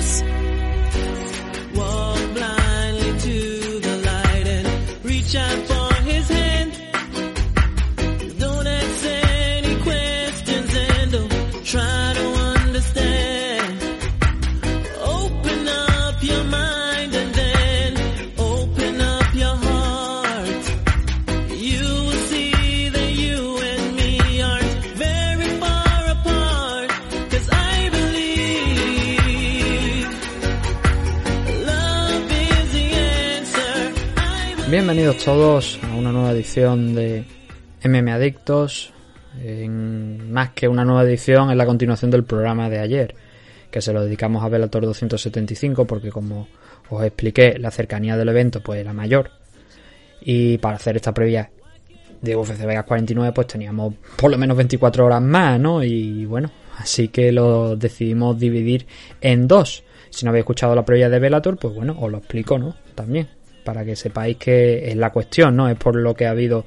Adiós. Bienvenidos todos a una nueva edición de MM Adictos. En- más que una nueva edición, es la continuación del programa de ayer, que se lo dedicamos a Bellator 275, porque como os expliqué, la cercanía del evento pues era mayor. Y para hacer esta previa de UFC Vegas 49, pues teníamos por lo menos 24 horas más, ¿no? Y bueno, así que lo decidimos dividir en dos. Si no habéis escuchado la previa de Bellator, pues bueno, os lo explico, ¿no? También, para que sepáis que es la cuestión, ¿no? Es por lo que ha habido.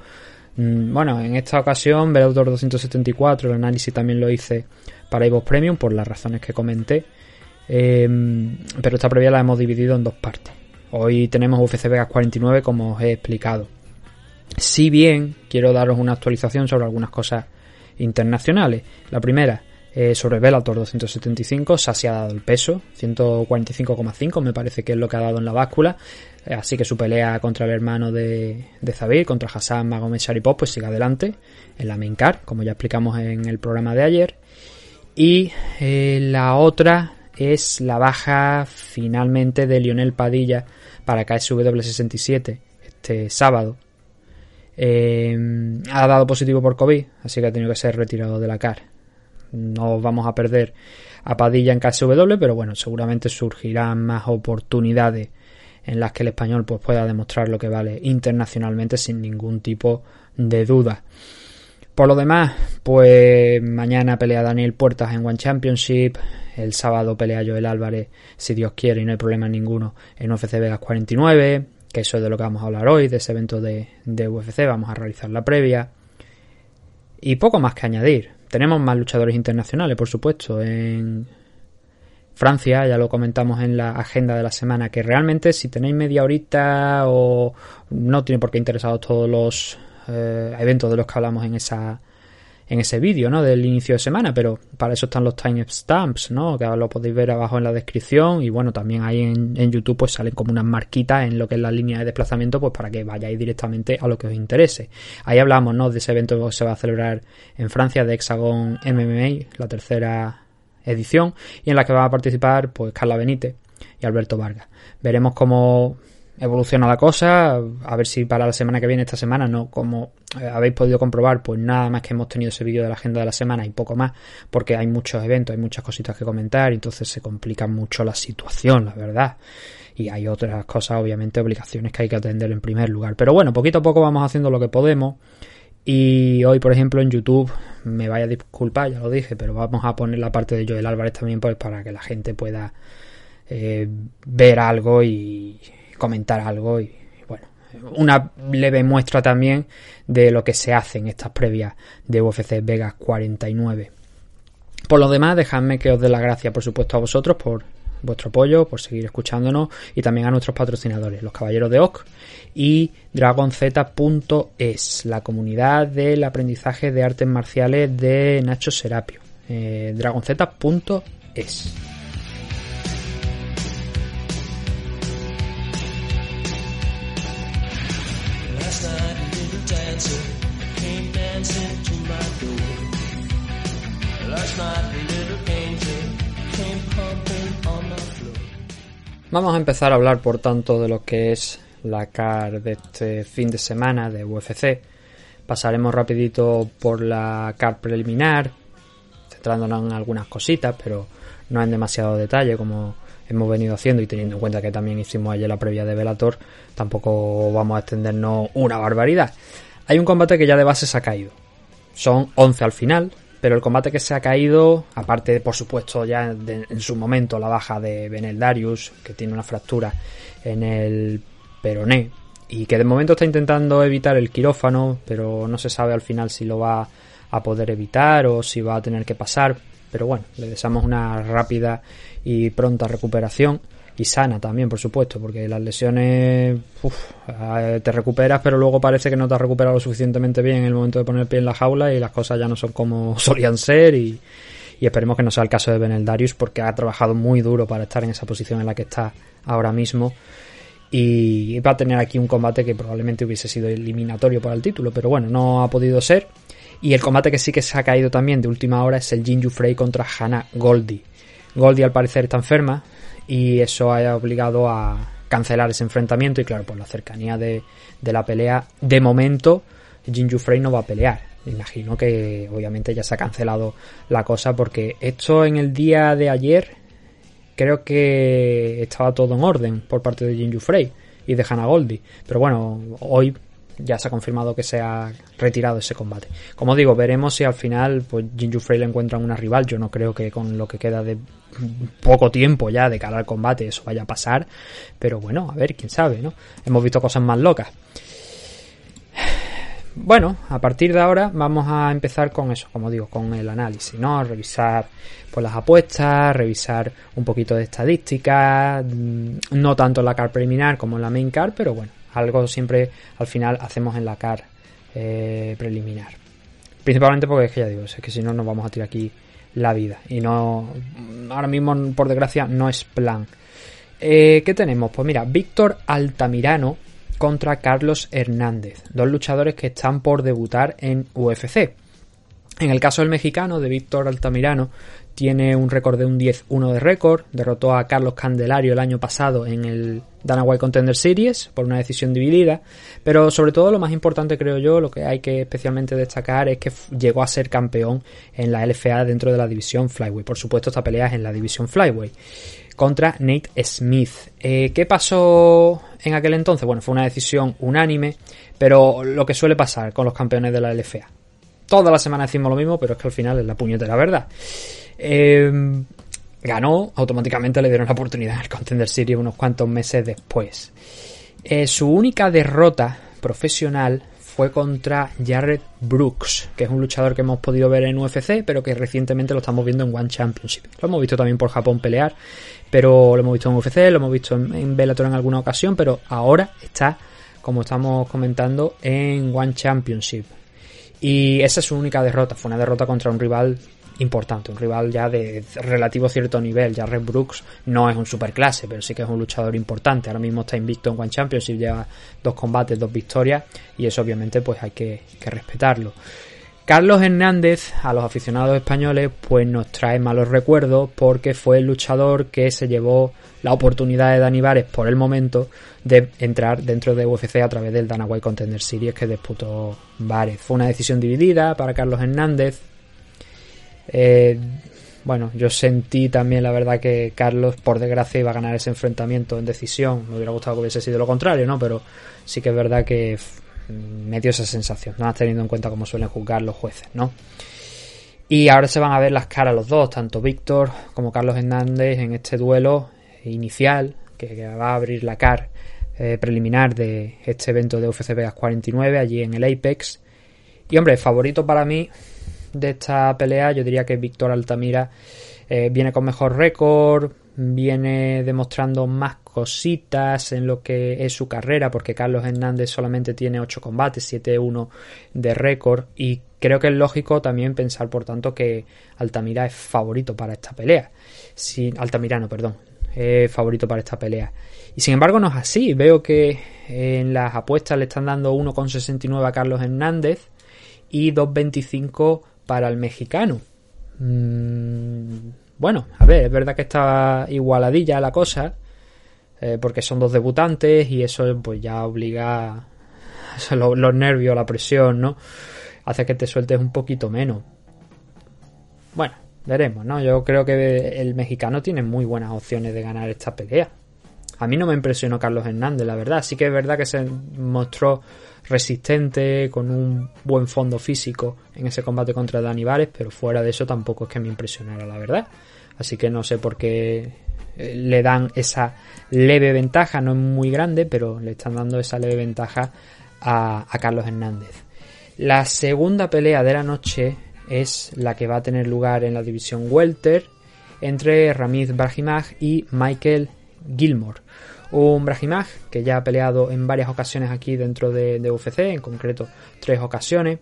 mm, Bueno, en esta ocasión, Bellator 274, el análisis también lo hice para Evox Premium, por las razones que comenté. Eh, pero esta previa la hemos dividido en dos partes. Hoy tenemos UFC Vegas 49, como os he explicado. Si bien quiero daros una actualización sobre algunas cosas internacionales. La primera, eh, sobre Bellator 275, Sa se ha dado el peso, 145,5 me parece que es lo que ha dado en la báscula. Eh, así que su pelea contra el hermano de, de contra Hassan Magomed Sharipov, pues sigue adelante en la main card, como ya explicamos en el programa de ayer. Y eh, la otra es la baja finalmente de Lionel Padilla para KSW 67 este sábado. Eh, ha dado positivo por COVID, así que ha tenido que ser retirado de la CAR. No vamos a perder a Padilla en KSW, pero bueno, seguramente surgirán más oportunidades en las que el español pues, pueda demostrar lo que vale internacionalmente sin ningún tipo de duda. Por lo demás, pues mañana pelea Daniel Puertas en One Championship, el sábado pelea Joel Álvarez, si Dios quiere y no hay problema ninguno, en UFC Vegas 49, que eso es de lo que vamos a hablar hoy, de ese evento de, de UFC, vamos a realizar la previa. Y poco más que añadir. Tenemos más luchadores internacionales, por supuesto, en Francia, ya lo comentamos en la agenda de la semana, que realmente si tenéis media horita o no tiene por qué interesaros todos los eh, eventos de los que hablamos en esa en ese vídeo, ¿no? Del inicio de semana, pero para eso están los timestamps, ¿no? Que ahora lo podéis ver abajo en la descripción y bueno, también ahí en, en YouTube pues salen como unas marquitas en lo que es la línea de desplazamiento pues para que vayáis directamente a lo que os interese. Ahí hablamos, ¿no? De ese evento que se va a celebrar en Francia de Hexagon MMA, la tercera edición, y en la que van a participar pues Carla Benítez y Alberto Vargas. Veremos cómo evoluciona la cosa, a ver si para la semana que viene, esta semana, no como eh, habéis podido comprobar, pues nada más que hemos tenido ese vídeo de la agenda de la semana y poco más, porque hay muchos eventos, hay muchas cositas que comentar, entonces se complica mucho la situación, la verdad. Y hay otras cosas, obviamente, obligaciones que hay que atender en primer lugar. Pero bueno, poquito a poco vamos haciendo lo que podemos. Y hoy, por ejemplo, en YouTube, me vaya a disculpar, ya lo dije, pero vamos a poner la parte de Joel Álvarez también, pues para que la gente pueda eh, ver algo y comentar algo y bueno, una leve muestra también de lo que se hace en estas previas de UFC Vegas 49. Por lo demás, dejadme que os dé la gracia, por supuesto, a vosotros por vuestro apoyo, por seguir escuchándonos y también a nuestros patrocinadores, los Caballeros de Oc y DragonZ.es, la comunidad del aprendizaje de artes marciales de Nacho Serapio. Eh, DragonZ.es. Vamos a empezar a hablar, por tanto, de lo que es la CAR de este fin de semana de UFC. Pasaremos rapidito por la CAR preliminar, centrándonos en algunas cositas, pero no en demasiado detalle como hemos venido haciendo y teniendo en cuenta que también hicimos ayer la previa de Velator, tampoco vamos a extendernos una barbaridad. Hay un combate que ya de base se ha caído. Son 11 al final, pero el combate que se ha caído, aparte por supuesto ya de- en su momento la baja de Benel Darius, que tiene una fractura en el peroné, y que de momento está intentando evitar el quirófano, pero no se sabe al final si lo va a poder evitar o si va a tener que pasar pero bueno, le deseamos una rápida y pronta recuperación y sana también, por supuesto, porque las lesiones uf, eh, te recuperas, pero luego parece que no te has recuperado lo suficientemente bien en el momento de poner pie en la jaula y las cosas ya no son como solían ser y, y esperemos que no sea el caso de Beneldarius porque ha trabajado muy duro para estar en esa posición en la que está ahora mismo y va a tener aquí un combate que probablemente hubiese sido eliminatorio para el título, pero bueno, no ha podido ser. Y el combate que sí que se ha caído también de última hora es el Jinju Frey contra Hannah Goldie. Goldie al parecer está enferma y eso ha obligado a cancelar ese enfrentamiento y claro, por la cercanía de, de la pelea, de momento Jinju Frey no va a pelear. Imagino que obviamente ya se ha cancelado la cosa porque esto en el día de ayer creo que estaba todo en orden por parte de Jinju Frey y de Hannah Goldie. Pero bueno, hoy ya se ha confirmado que se ha retirado ese combate. Como digo, veremos si al final pues Jinju Frey le encuentra una rival. Yo no creo que con lo que queda de poco tiempo ya de cara al combate eso vaya a pasar. Pero bueno, a ver, quién sabe, ¿no? Hemos visto cosas más locas. Bueno, a partir de ahora vamos a empezar con eso, como digo, con el análisis, ¿no? Revisar pues las apuestas, revisar un poquito de estadística, mm, no tanto en la car preliminar como en la main car, pero bueno, algo siempre al final hacemos en la car eh, preliminar. Principalmente porque es que ya digo, es que si no nos vamos a tirar aquí la vida y no ahora mismo por desgracia no es plan. Eh, ¿Qué tenemos? Pues mira, Víctor Altamirano contra Carlos Hernández, dos luchadores que están por debutar en UFC. En el caso del mexicano, de Víctor Altamirano, tiene un récord de un 10-1 de récord, derrotó a Carlos Candelario el año pasado en el Dana White Contender Series por una decisión dividida, pero sobre todo lo más importante creo yo, lo que hay que especialmente destacar es que llegó a ser campeón en la LFA dentro de la división Flyway. Por supuesto, esta pelea es en la división Flyway contra Nate Smith. Eh, ¿Qué pasó en aquel entonces? Bueno, fue una decisión unánime, pero lo que suele pasar con los campeones de la LFA. Toda la semana decimos lo mismo, pero es que al final es la puñetera verdad. Eh, ganó, automáticamente le dieron la oportunidad al Contender Series unos cuantos meses después. Eh, su única derrota profesional fue contra Jared Brooks, que es un luchador que hemos podido ver en UFC, pero que recientemente lo estamos viendo en One Championship. Lo hemos visto también por Japón pelear, pero lo hemos visto en UFC, lo hemos visto en, Bellator en alguna ocasión, pero ahora está, como estamos comentando, en One Championship. Y esa es su única derrota, fue una derrota contra un rival importante, un rival ya de relativo cierto nivel. Ya Red Brooks no es un superclase, pero sí que es un luchador importante. Ahora mismo está invicto en One Championship, lleva dos combates, dos victorias, y eso obviamente pues hay que, respetarlo. Carlos Hernández, a los aficionados españoles, pues nos trae malos recuerdos porque fue el luchador que se llevó la oportunidad de Dani Vares por el momento de entrar dentro de UFC a través del Dana White Contender Series que disputó Vares. Fue una decisión dividida para Carlos Hernández, eh, bueno, yo sentí también la verdad que Carlos, por desgracia, iba a ganar ese enfrentamiento en decisión. Me hubiera gustado que hubiese sido lo contrario, ¿no? Pero sí que es verdad que me dio esa sensación, no teniendo en cuenta cómo suelen juzgar los jueces, ¿no? Y ahora se van a ver las caras los dos, tanto Víctor como Carlos Hernández, en este duelo inicial que, va a abrir la car eh, preliminar de este evento de UFC Vegas 49 allí en el Apex. Y hombre, favorito para mí de esta pelea, yo diría que Víctor Altamira eh, viene con mejor récord, viene demostrando más cositas en lo que es su carrera, porque Carlos Hernández solamente tiene 8 combates, 7-1 de récord, y creo que es lógico también pensar, por tanto, que Altamira es favorito para esta pelea. Si, Altamirano, perdón, es favorito para esta pelea. Y sin embargo no es así, veo que en las apuestas le están dando 1,69 a Carlos Hernández y 2,25 para el mexicano. Mm, bueno, a ver, es verdad que está igualadilla la cosa, eh, porque son dos debutantes y eso pues ya obliga los, nervios, la presión, ¿no? Hace que te sueltes un poquito menos. Bueno, veremos, ¿no? Yo creo que el mexicano tiene muy buenas opciones de ganar esta pelea. A mí no me impresionó Carlos Hernández, la verdad. Sí que es verdad que se mostró resistente, con un buen fondo físico en ese combate contra Dani pero fuera de eso tampoco es que me impresionara, la verdad. Así que no sé por qué eh, le dan esa leve ventaja, no es muy grande, pero le están dando esa leve ventaja a, Carlos Hernández. La segunda pelea de la noche es la que va a tener lugar en la división Welter entre Ramiz Brahimaj y Michael Gilmore. Un Brahimaj que ya ha peleado en varias ocasiones aquí dentro de, UFC, en concreto tres ocasiones.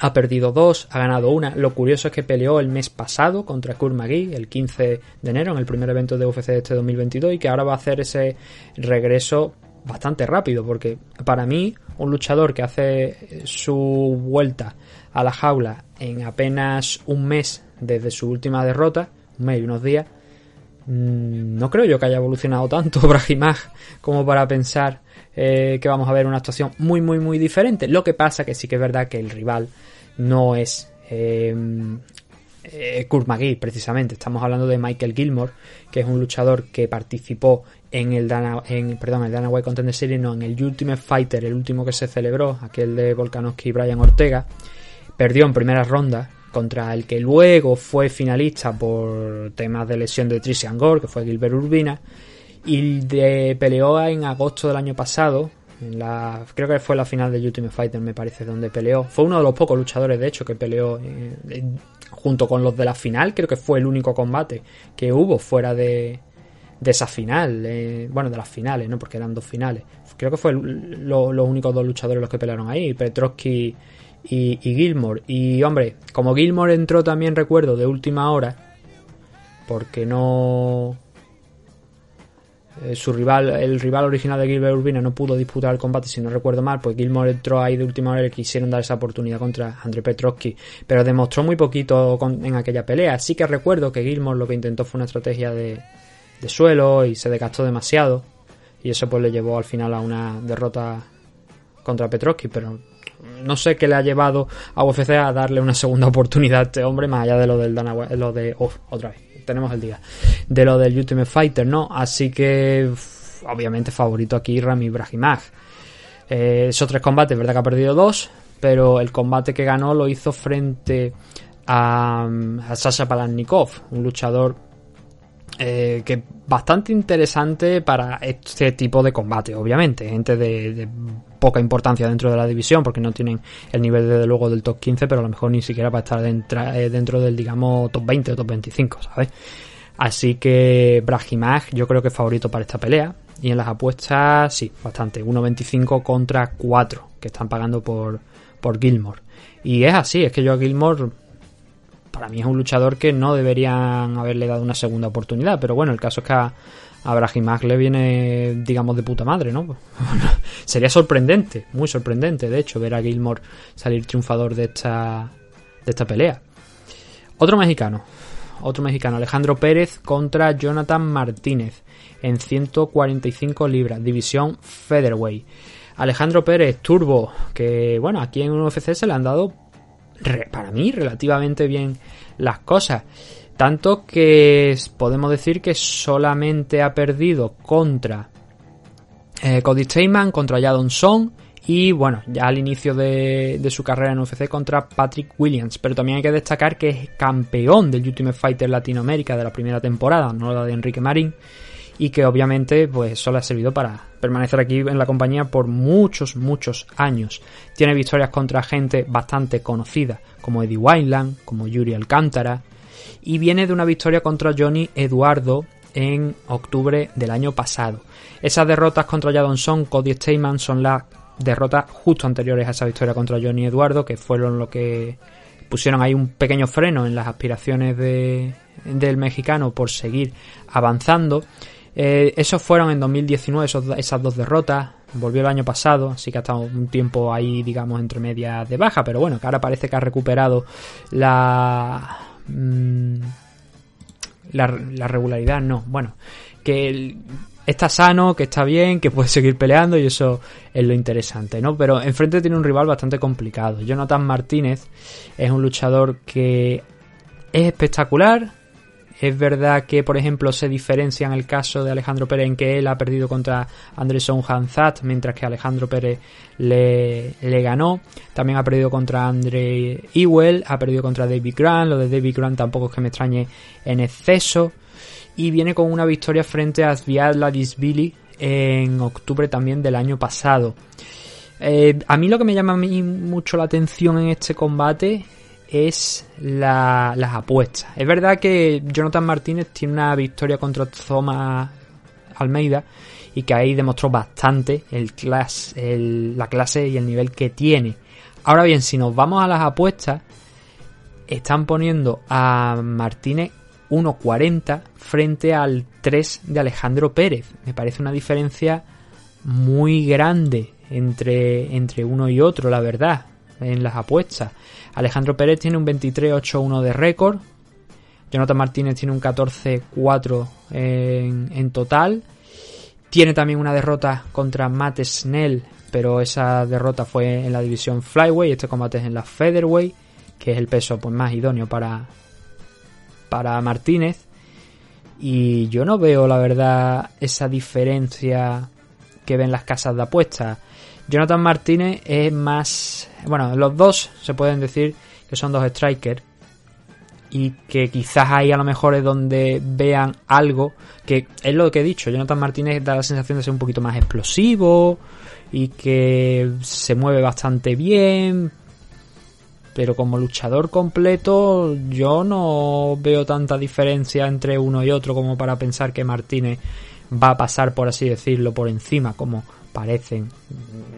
Ha perdido dos, ha ganado una. Lo curioso es que peleó el mes pasado contra Kurt McGee, el 15 de enero, en el primer evento de UFC de este 2022, y que ahora va a hacer ese regreso bastante rápido, porque para mí, un luchador que hace su vuelta a la jaula en apenas un mes desde su última derrota, un mes y unos días, no creo yo que haya evolucionado tanto Brahimaj como para pensar eh, que vamos a ver una actuación muy, muy, muy diferente. Lo que pasa que sí que es verdad que el rival no es eh, eh, Kurt McGee, precisamente. Estamos hablando de Michael Gilmore, que es un luchador que participó en el Dana, en, perdón, el Dana White Contender Series, no, en el Ultimate Fighter, el último que se celebró, aquel de Volkanovski y Brian Ortega. Perdió en primera ronda contra el que luego fue finalista por temas de lesión de Tricia Gore, que fue Gilbert Urbina y de, peleó en agosto del año pasado. En la, creo que fue la final de Ultimate Fighter, me parece, donde peleó. Fue uno de los pocos luchadores, de hecho, que peleó eh, junto con los de la final. Creo que fue el único combate que hubo fuera de, de esa final. Eh, bueno, de las finales, ¿no? Porque eran dos finales. Creo que fue lo, los únicos dos luchadores los que pelearon ahí. Petrovsky y, Gilmore. Y hombre, como Gilmore entró también, recuerdo, de última hora. Porque no eh, su rival, el rival original de Gilbert Urbina no pudo disputar el combate, si no recuerdo mal, pues Gilmore entró ahí de última hora y le quisieron dar esa oportunidad contra André Petrovsky, pero demostró muy poquito en aquella pelea. Sí que recuerdo que Gilmore lo que intentó fue una estrategia de, de suelo y se desgastó demasiado, y eso pues le llevó al final a una derrota contra Petrovsky, pero no sé qué le ha llevado a UFC a darle una segunda oportunidad a este hombre, más allá de lo del Dana, lo de, oh, otra vez tenemos el día de lo del Ultimate Fighter, ¿no? Así que obviamente favorito aquí Rami Brahimaj. Eh, esos tres combates, verdad que ha perdido dos, pero el combate que ganó lo hizo frente a, a Sasha Palannikov, un luchador eh, que bastante interesante para este tipo de combate, obviamente. Gente de, poca importancia dentro de la división, porque no tienen el nivel, desde luego, del top 15, pero a lo mejor ni siquiera para estar dentro, eh, dentro del, digamos, top 20 o top 25, ¿sabes? Así que Brahimag yo creo que es favorito para esta pelea. Y en las apuestas, sí, bastante. 1.25 contra 4 que están pagando por, por Gilmore. Y es así, es que yo a Gilmore para mí es un luchador que no deberían haberle dado una segunda oportunidad. Pero bueno, el caso es que a, a le viene, digamos, de puta madre, ¿no? Sería sorprendente, muy sorprendente, de hecho, ver a Gilmore salir triunfador de esta, de esta pelea. Otro mexicano, otro mexicano, Alejandro Pérez contra Jonathan Martínez en 145 libras, división Featherweight. Alejandro Pérez, Turbo, que bueno, aquí en UFC se le han dado para mí relativamente bien las cosas. Tanto que podemos decir que solamente ha perdido contra eh, Cody Steyman, contra Jadon Song y bueno, ya al inicio de, de, su carrera en UFC contra Patrick Williams. Pero también hay que destacar que es campeón del Ultimate Fighter Latinoamérica de la primera temporada, no la de Enrique Marín y que obviamente pues solo ha servido para permanecer aquí en la compañía por muchos, muchos años. Tiene victorias contra gente bastante conocida, como Eddie Wineland, como Yuri Alcántara, y viene de una victoria contra Johnny Eduardo en octubre del año pasado. Esas derrotas contra Jadon Cody Steyman son las derrotas justo anteriores a esa victoria contra Johnny Eduardo, que fueron lo que pusieron ahí un pequeño freno en las aspiraciones de, del mexicano por seguir avanzando. Eh, esos fueron en 2019, esas dos derrotas. Volvió el año pasado, así que ha estado un tiempo ahí, digamos, entre medias de baja. Pero bueno, que ahora parece que ha recuperado la. La, la, regularidad, no. Bueno, que está sano, que está bien, que puede seguir peleando y eso es lo interesante, ¿no? Pero enfrente tiene un rival bastante complicado. Jonathan Martínez es un luchador que es espectacular, es verdad que, por ejemplo, se diferencia en el caso de Alejandro Pérez en que él ha perdido contra Anderson Hanzat, mientras que Alejandro Pérez le, ganó. También ha perdido contra Andre Ewell, ha perdido contra David Grant. Lo de David Grant tampoco es que me extrañe en exceso. Y viene con una victoria frente a Zviad Ladisvili en octubre también del año pasado. Eh, a mí lo que me llama a mí mucho la atención en este combate es la- las apuestas. Es verdad que Jonathan Martínez tiene una victoria contra Thomas Almeida y que ahí demostró bastante el la clase y el nivel que tiene. Ahora bien, si nos vamos a las apuestas, están poniendo a Martínez 1.40 frente al 3 de Alejandro Pérez. Me parece una diferencia muy grande entre, entre uno y otro, la verdad, en las apuestas. Alejandro Pérez tiene un 23.81 de récord. Jonathan Martínez tiene un 14.4 en, en total. Tiene también una derrota contra Matt Snell, pero esa derrota fue en la división Flyway. Este combate es en la Featherweight, que es el peso pues, más idóneo para, para Martínez. Y yo no veo, la verdad, esa diferencia que ven las casas de apuestas. Jonathan Martínez es más. Bueno, los dos se pueden decir que son dos strikers. Y que quizás ahí a lo mejor es donde vean algo. Que es lo que he dicho. Jonathan Martínez da la sensación de ser un poquito más explosivo. Y que se mueve bastante bien. Pero como luchador completo, yo no veo tanta diferencia entre uno y otro como para pensar que Martínez va a pasar, por así decirlo, por encima, como parecen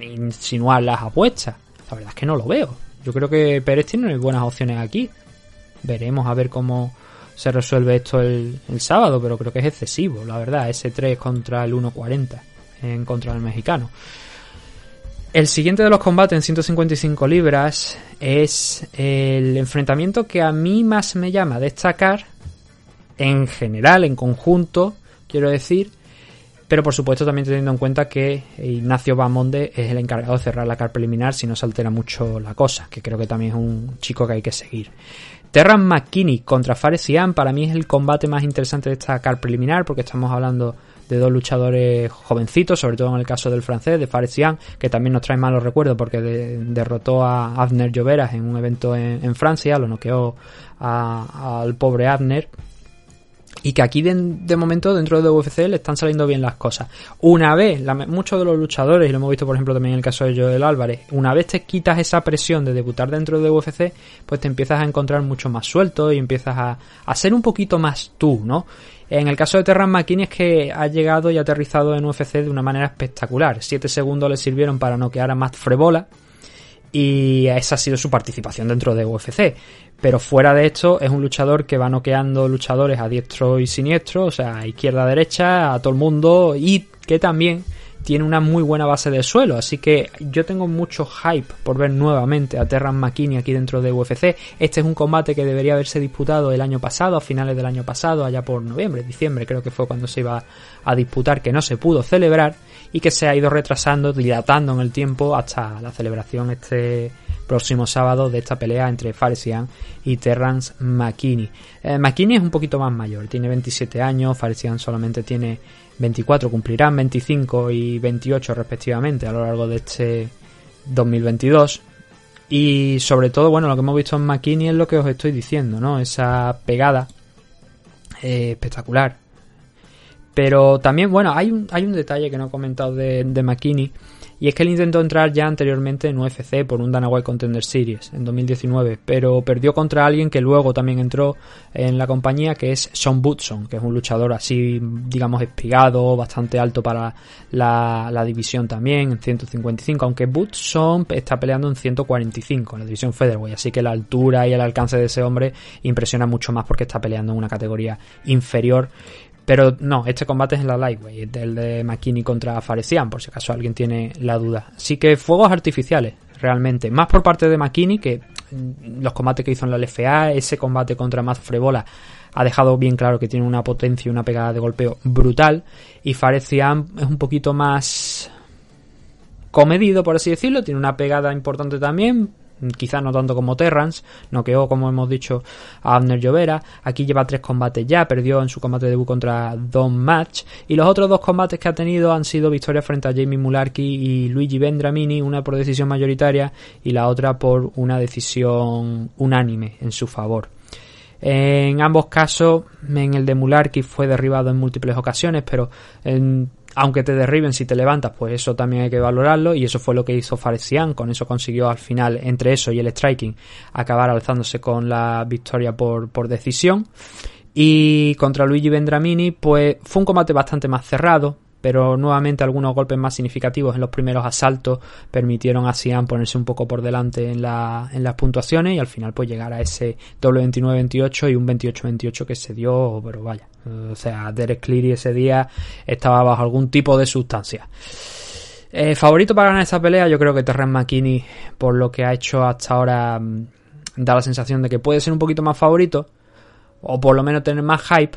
insinuar las apuestas. La verdad es que no lo veo. Yo creo que Pérez tiene buenas opciones aquí. Veremos a ver cómo se resuelve esto el, sábado, pero creo que es excesivo, la verdad, ese 3 contra el 1.40 en contra del mexicano. El siguiente de los combates en 155 libras es el enfrentamiento que a mí más me llama destacar en general, en conjunto, quiero decir, pero por supuesto también teniendo en cuenta que Ignacio Bamonde es el encargado de cerrar la car preliminar si no se altera mucho la cosa, que creo que también es un chico que hay que seguir. Terran McKinney contra Fares Siam para mí es el combate más interesante de esta car preliminar porque estamos hablando de dos luchadores jovencitos, sobre todo en el caso del francés, de Fares Siam, que también nos trae malos recuerdos porque de- derrotó a Abner Lloveras en un evento en, en Francia, lo noqueó al pobre Abner y que aquí de, de momento dentro de UFC le están saliendo bien las cosas. Una vez, muchos de los luchadores, y lo hemos visto por ejemplo también en el caso de Joel Álvarez, una vez te quitas esa presión de debutar dentro de UFC, pues te empiezas a encontrar mucho más suelto y empiezas a, a ser un poquito más tú, ¿no? En el caso de Terran McKinney es que ha llegado y aterrizado en UFC de una manera espectacular. Siete segundos le sirvieron para noquear a Matt Frebola y esa ha sido su participación dentro de UFC. Pero fuera de esto, es un luchador que va noqueando luchadores a diestro y siniestro, o sea, a izquierda, a derecha, a todo el mundo, y que también tiene una muy buena base de suelo. Así que yo tengo mucho hype por ver nuevamente a Terran McKinney aquí dentro de UFC. Este es un combate que debería haberse disputado el año pasado, a finales del año pasado, allá por noviembre, diciembre, creo que fue cuando se iba a disputar, que no se pudo celebrar y que se ha ido retrasando, dilatando en el tiempo hasta la celebración este próximo sábado de esta pelea entre Faresian y Terrance McKinney. Eh, McKinney es un poquito más mayor, tiene 27 años, Faresian solamente tiene 24, cumplirán 25 y 28 respectivamente a lo largo de este 2022. Y sobre todo, bueno, lo que hemos visto en McKinney es lo que os estoy diciendo, ¿no? Esa pegada eh, espectacular. Pero también, bueno, hay un, hay un detalle que no he comentado de, de McKinney. Y es que él intentó entrar ya anteriormente en UFC por un Dana White Contender Series en 2019, pero perdió contra alguien que luego también entró en la compañía, que es Sean Woodson, que es un luchador así, digamos, espigado, bastante alto para la, la división también, en 155, aunque Woodson está peleando en 145 en la división Featherweight, así que la altura y el alcance de ese hombre impresiona mucho más porque está peleando en una categoría inferior pero no, este combate es en la Lightweight, el de McKinney contra Faresian, por si acaso alguien tiene la duda. Así que fuegos artificiales, realmente. Más por parte de McKinney, que los combates que hizo en la LFA, ese combate contra Matt Frebola, ha dejado bien claro que tiene una potencia y una pegada de golpeo brutal. Y Faresian es un poquito más comedido, por así decirlo, tiene una pegada importante también, quizás no tanto como Terrance, noqueó, como hemos dicho, a Abner Llovera. Aquí lleva tres combates ya, perdió en su combate de debut contra Don Match. Y los otros dos combates que ha tenido han sido victorias frente a Jamie Mularkey y Luigi Vendramini, una por decisión mayoritaria y la otra por una decisión unánime en su favor. En ambos casos, en el de Mularkey fue derribado en múltiples ocasiones, pero en aunque te derriben si te levantas, pues eso también hay que valorarlo y eso fue lo que hizo Faresian, con eso consiguió al final, entre eso y el striking, acabar alzándose con la victoria por, por decisión. Y contra Luigi Vendramini, pues fue un combate bastante más cerrado, pero nuevamente algunos golpes más significativos en los primeros asaltos permitieron a Sian ponerse un poco por delante en, la, en las puntuaciones y al final pues llegar a ese doble 29-28 y un 28-28 que se dio, pero vaya, o sea, Derek Cleary ese día estaba bajo algún tipo de sustancia. Eh, favorito para ganar esta pelea, yo creo que Terrence McKinney, por lo que ha hecho hasta ahora, mm, da la sensación de que puede ser un poquito más favorito, o por lo menos tener más hype,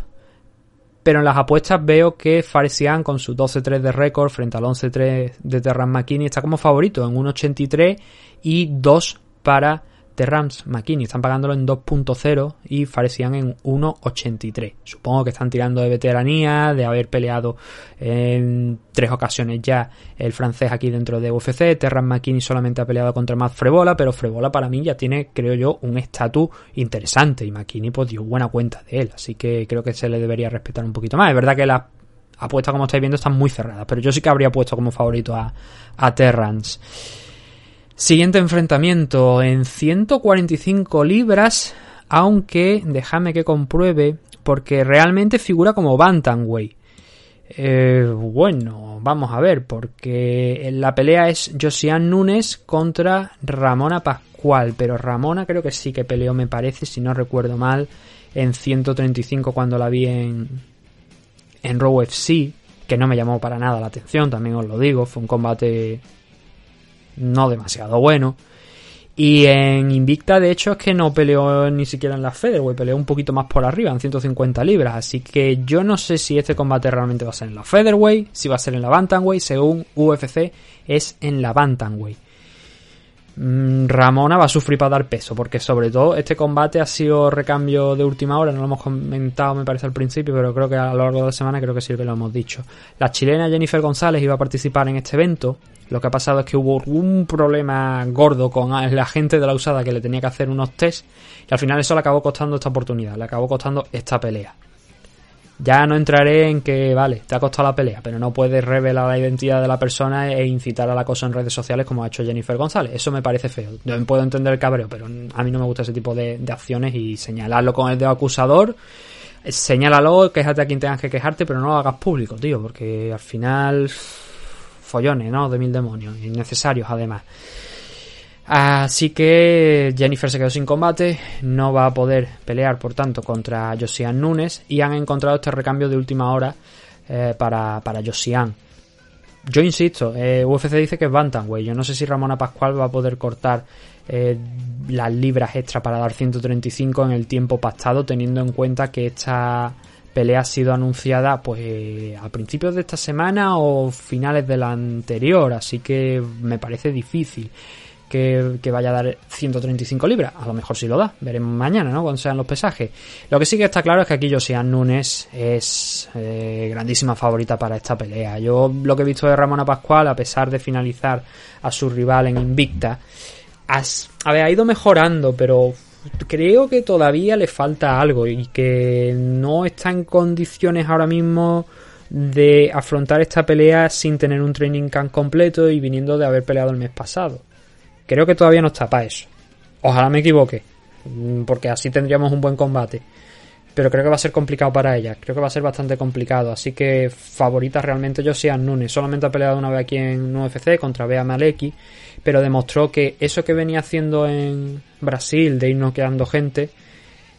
pero en las apuestas veo que Faresian con su 12-3 de récord frente al 11-3 de Terran McKinney está como favorito en 1.83 y 2 para Terrans McKinney. Están pagándolo en 2.0 y Faresian en 1.83. Supongo que están tirando de veteranía, de haber peleado en tres ocasiones ya el francés aquí dentro de UFC. Terrans McKinney solamente ha peleado contra Matt Frebola, pero Frebola para mí ya tiene, creo yo, un estatus interesante y McKinney pues dio buena cuenta de él. Así que creo que se le debería respetar un poquito más. Es verdad que las apuestas, como estáis viendo, están muy cerradas, pero yo sí que habría puesto como favorito a, a Terrans. Siguiente enfrentamiento en 145 libras, aunque déjame que compruebe, porque realmente figura como Bantamweight. Eh, bueno, vamos a ver, porque la pelea es Josian Nunes contra Ramona Pascual, pero Ramona creo que sí que peleó, me parece, si no recuerdo mal, en 135 cuando la vi en, en Raw FC, que no me llamó para nada la atención, también os lo digo, fue un combate no demasiado bueno. Y en Invicta, de hecho, es que no peleó ni siquiera en la Featherweight, peleó un poquito más por arriba, en 150 libras. Así que yo no sé si este combate realmente va a ser en la Featherweight, si va a ser en la Bantamweight, según UFC es en la Bantamweight. Mm, Ramona va a sufrir para dar peso, porque sobre todo este combate ha sido recambio de última hora, no lo hemos comentado me parece al principio, pero creo que a lo largo de la semana creo que sí que lo hemos dicho. La chilena Jennifer González iba a participar en este evento, lo que ha pasado es que hubo un problema gordo con la gente de la usada que le tenía que hacer unos test y al final eso le acabó costando esta oportunidad, le acabó costando esta pelea. Ya no entraré en que, vale, te ha costado la pelea, pero no puedes revelar la identidad de la persona e incitar a la cosa en redes sociales como ha hecho Jennifer González. Eso me parece feo. Yo puedo entender el cabreo, pero a mí no me gusta ese tipo de, acciones y señalarlo con el dedo acusador. Señálalo, quéjate a quien tengas que quejarte, pero no lo hagas público, tío, porque al final follones, ¿no? De mil demonios, innecesarios además. Así que Jennifer se quedó sin combate, no va a poder pelear por tanto contra Josian Nunes y han encontrado este recambio de última hora eh, para, para Josian. Yo insisto, eh, UFC dice que es Bantamweight, yo no sé si Ramona Pascual va a poder cortar eh, las libras extra para dar 135 en el tiempo pactado teniendo en cuenta que esta pelea ha sido anunciada pues a principios de esta semana o finales de la anterior, así que me parece difícil que, vaya a dar 135 libras. A lo mejor sí lo da, veremos mañana, ¿no? Cuando sean los pesajes. Lo que sí que está claro es que aquí Josian Nunes es eh, grandísima favorita para esta pelea. Yo lo que he visto de Ramona Pascual, a pesar de finalizar a su rival en Invicta, ver, ha ido mejorando, pero creo que todavía le falta algo y que no está en condiciones ahora mismo de afrontar esta pelea sin tener un training camp completo y viniendo de haber peleado el mes pasado. Creo que todavía no está para eso. Ojalá me equivoque, mm, porque así tendríamos un buen combate. Pero creo que va a ser complicado para ella. Creo que va a ser bastante complicado. Así que favorita realmente yo sea Nunes. Solamente ha peleado una vez aquí en UFC contra Bea Maleki pero demostró que eso que venía haciendo en Brasil de ir noqueando gente,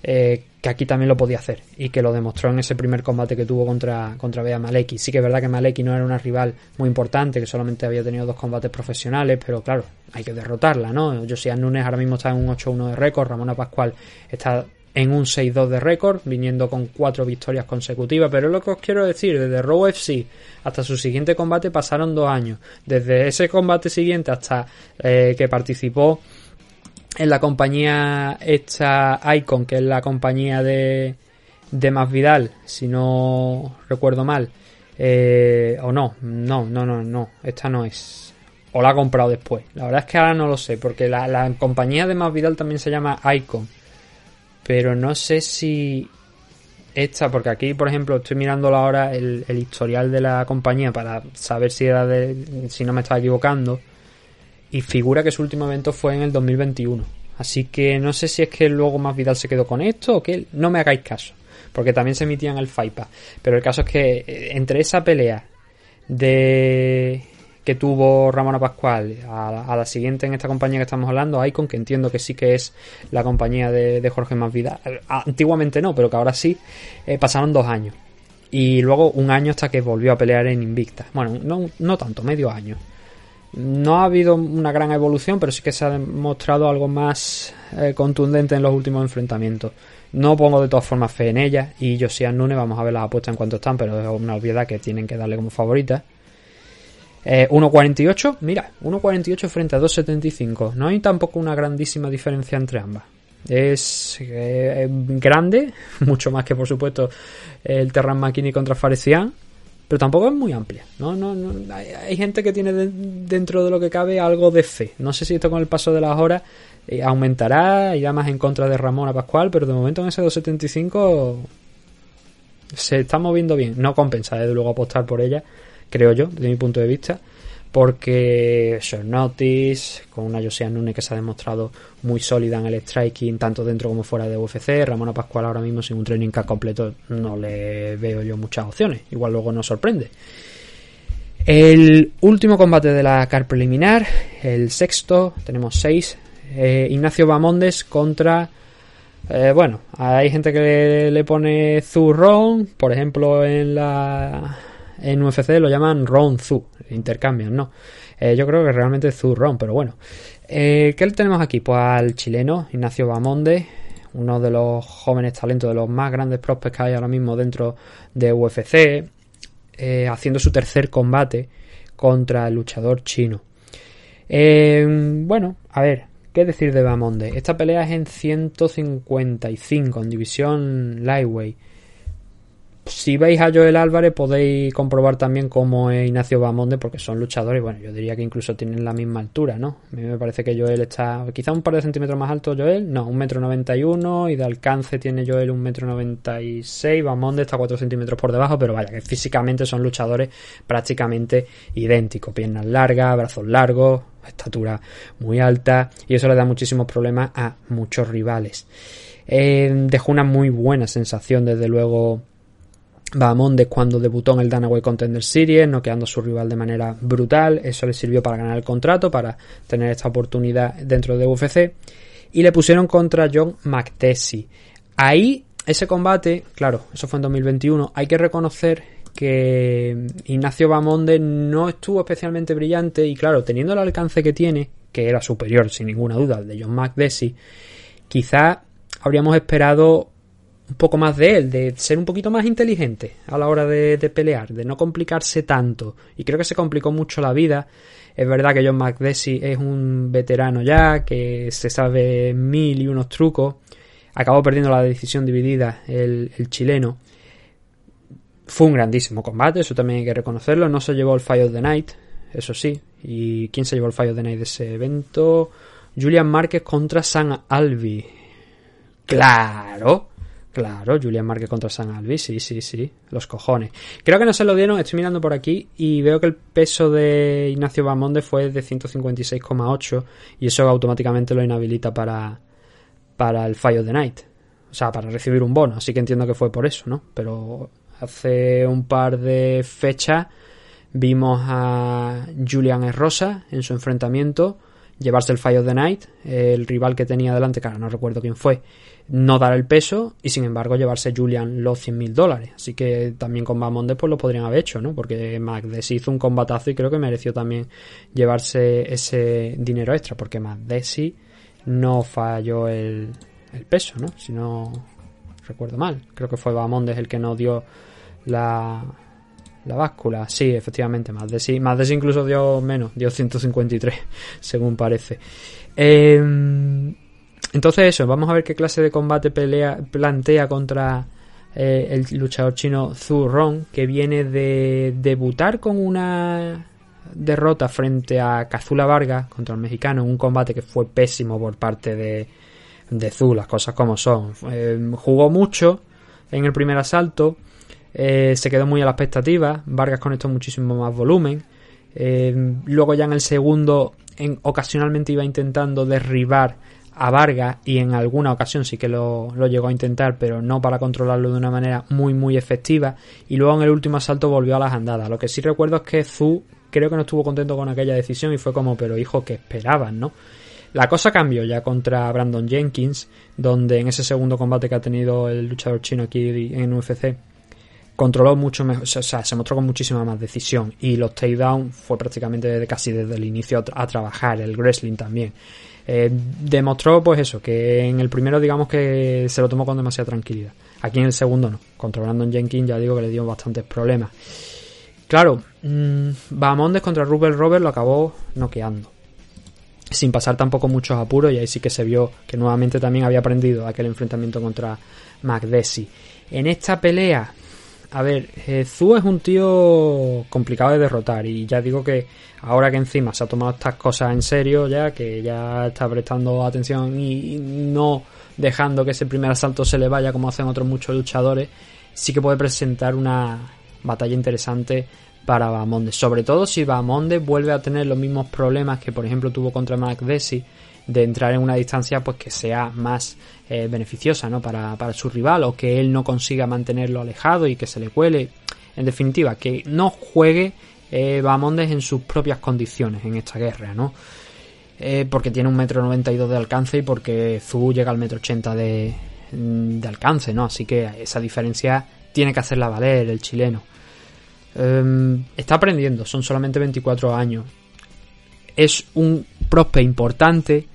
eh, que aquí también lo podía hacer y que lo demostró en ese primer combate que tuvo contra, contra Bea Maleki. Sí que es verdad que Maleki no era una rival muy importante, que solamente había tenido dos combates profesionales, pero claro, hay que derrotarla, ¿no? Josiah Nunes ahora mismo está en un 8-1 de récord, Ramona Pascual está en un 6-2 de récord, viniendo con cuatro victorias consecutivas. Pero lo que os quiero decir, desde Raw FC hasta su siguiente combate pasaron dos años. Desde ese combate siguiente hasta eh, que participó en la compañía esta Icon, que es la compañía de, de Masvidal, si no recuerdo mal. Eh, o no, no, no, no, no, esta no es. O la ha comprado después. La verdad es que ahora no lo sé, porque la, la compañía de Masvidal también se llama Icon pero no sé si esta, porque aquí, por ejemplo, estoy mirando ahora el, el historial de la compañía para saber si era de, si no me estaba equivocando. Y figura que su último evento fue en el 2021. Así que no sé si es que luego más Vidal se quedó con esto o que no me hagáis caso. Porque también se emitían el FIPA. Pero el caso es que eh, entre esa pelea de que tuvo Ramona Pascual a, la siguiente en esta compañía que estamos hablando, Icon, que entiendo que sí que es la compañía de, de Jorge Masvidal. Antiguamente no, pero que ahora sí, eh, pasaron dos años. Y luego un año hasta que volvió a pelear en Invicta. Bueno, no, no tanto, medio año. No ha habido una gran evolución, pero sí que se ha demostrado algo más eh, contundente en los últimos enfrentamientos. No pongo de todas formas fe en ella y Josian Nune, vamos a ver las apuestas en cuanto están, pero es una obviedad que tienen que darle como favorita. Eh, 1.48, mira, 1.48 frente a 2.75. No hay tampoco una grandísima diferencia entre ambas. Es eh, grande, mucho más que por supuesto el Terran Makini contra Farecian, pero tampoco es muy amplia. ¿no? No, no hay, gente que tiene de, dentro de lo que cabe algo de fe. No sé si esto con el paso de las horas eh, aumentará, irá más en contra de Ramón a Pascual, pero de momento en ese 2.75 se está moviendo bien. No compensa, desde luego, apostar por ella creo yo, desde mi punto de vista, porque Short Notice, con una Josiane Nune que se ha demostrado muy sólida en el striking, tanto dentro como fuera de UFC, Ramona Pascual ahora mismo sin un training camp completo no le veo yo muchas opciones, igual luego nos sorprende. El último combate de la car preliminar, el sexto, tenemos seis, eh, Ignacio Bamondes contra... Eh, bueno, hay gente que le, pone zurrón, por ejemplo en la en UFC lo llaman Ron Zu, intercambian, ¿no? Eh, yo creo que realmente es Zu Ron, pero bueno. Eh, ¿Qué tenemos aquí? Pues al chileno Ignacio Bamonde, uno de los jóvenes talentos, de los más grandes prospects que hay ahora mismo dentro de UFC, eh, haciendo su tercer combate contra el luchador chino. Eh, bueno, a ver, ¿qué decir de Bamonde? Esta pelea es en 155, en división lightweight si veis a Joel Álvarez podéis comprobar también cómo es Ignacio Bamonde porque son luchadores, bueno, yo diría que incluso tienen la misma altura, ¿no? A mí me parece que Joel está quizá un par de centímetros más alto Joel, no, un metro noventa y uno y de alcance tiene Joel un metro noventa y seis, Bamonde está cuatro centímetros por debajo, pero vaya, que físicamente son luchadores prácticamente idénticos, piernas largas, brazos largos, estatura muy alta y eso le da muchísimos problemas a muchos rivales. Eh, dejó una muy buena sensación desde luego Bahamondes cuando debutó en el Danaway Contender Series, noqueando a su rival de manera brutal. Eso le sirvió para ganar el contrato, para tener esta oportunidad dentro de UFC. Y le pusieron contra John McTessie. Ahí, ese combate, claro, eso fue en 2021. Hay que reconocer que Ignacio Bamonde no estuvo especialmente brillante y claro, teniendo el alcance que tiene, que era superior sin ninguna duda al de John McDessie, quizá habríamos esperado un poco más de él, de ser un poquito más inteligente a la hora de, pelear, de no complicarse tanto. Y creo que se complicó mucho la vida. Es verdad que John McDessie es un veterano ya, que se sabe mil y unos trucos. Acabó perdiendo la decisión dividida el, el chileno. Fue un grandísimo combate, eso también hay que reconocerlo. No se llevó el Fire of the Night, eso sí. ¿Y quién se llevó el Fire of the Night de ese evento? Julian Márquez contra San Albi. Claro, Claro, Julian Márquez contra San Albi, sí, sí, sí, los cojones. Creo que no se lo dieron, estoy mirando por aquí y veo que el peso de Ignacio Bamonde fue de 156,8 y eso automáticamente lo inhabilita para, para el Fire of the Night. O sea, para recibir un bono, así que entiendo que fue por eso, ¿no? Pero hace un par de fechas vimos a Julian Rosa en su enfrentamiento llevarse el Fire of the Night, el rival que tenía delante, claro, no recuerdo quién fue, no dar el peso y sin embargo llevarse Julian los 100 mil dólares. Así que también con Bamonde pues lo podrían haber hecho, ¿no? Porque Magdes hizo un combatazo y creo que mereció también llevarse ese dinero extra, porque Magdesi no falló el, el peso, ¿no? Si no recuerdo mal. Creo que fue Bamondes el que no dio la, la báscula. Sí, efectivamente, Magdesi. Magdesi incluso dio menos, dio 153, según parece. Eh, entonces eso, vamos a ver qué clase de combate plantea contra eh, el luchador chino Zhu Rong, que viene de debutar con una derrota frente a Kazula Vargas contra el mexicano un combate que fue pésimo por parte de, de Zhu, las cosas como son. Eh, jugó mucho, en el primer asalto. Eh, se quedó muy a la expectativa. Vargas conectó muchísimo más volumen. Luego ya en el segundo, en, ocasionalmente iba intentando derribar a Vargas y en alguna ocasión sí que lo, lo, llegó a intentar, pero no para controlarlo de una manera muy muy efectiva. Y luego en el último asalto volvió a las andadas. Lo que sí recuerdo es que Zu creo que no estuvo contento con aquella decisión y fue como, pero hijo, que esperaban, no? La cosa cambió ya contra Brandon Jenkins, donde en ese segundo combate que ha tenido el luchador chino aquí en UFC, controló mucho mejor, o sea, se mostró con muchísima más decisión y los takedown fue prácticamente casi desde el inicio a, trabajar, el wrestling también. Eh, demostró pues eso, que en el primero digamos que se lo tomó con demasiada tranquilidad. Aquí en el segundo no. Contra Brandon Jenkins ya digo que le dio bastantes problemas. Claro, mmm, contra Rubel Robert lo acabó noqueando sin pasar tampoco muchos apuros y ahí sí que se vio que nuevamente también había aprendido aquel enfrentamiento contra McDessie. En esta pelea, a ver, Zu es un tío complicado de derrotar y ya digo que ahora que encima se ha tomado estas cosas en serio ya, que ya está prestando atención y no dejando que ese primer asalto se le vaya como hacen otros muchos luchadores, sí que puede presentar una batalla interesante para Bamonde. Sobre todo si Bamonde vuelve a tener los mismos problemas que por ejemplo tuvo contra Mark Desi de entrar en una distancia pues que sea más eh, beneficiosa ¿no? para, para su rival o que él no consiga mantenerlo alejado y que se le cuele. En definitiva, que no juegue eh, Bamondes en sus propias condiciones en esta guerra, ¿no? Eh, porque tiene un metro noventa y dos de alcance y porque Zu llega al metro ochenta de, de alcance, ¿no? Así que esa diferencia tiene que hacerla valer el chileno. Um, está aprendiendo, son solamente 24 años. Es un prospe importante.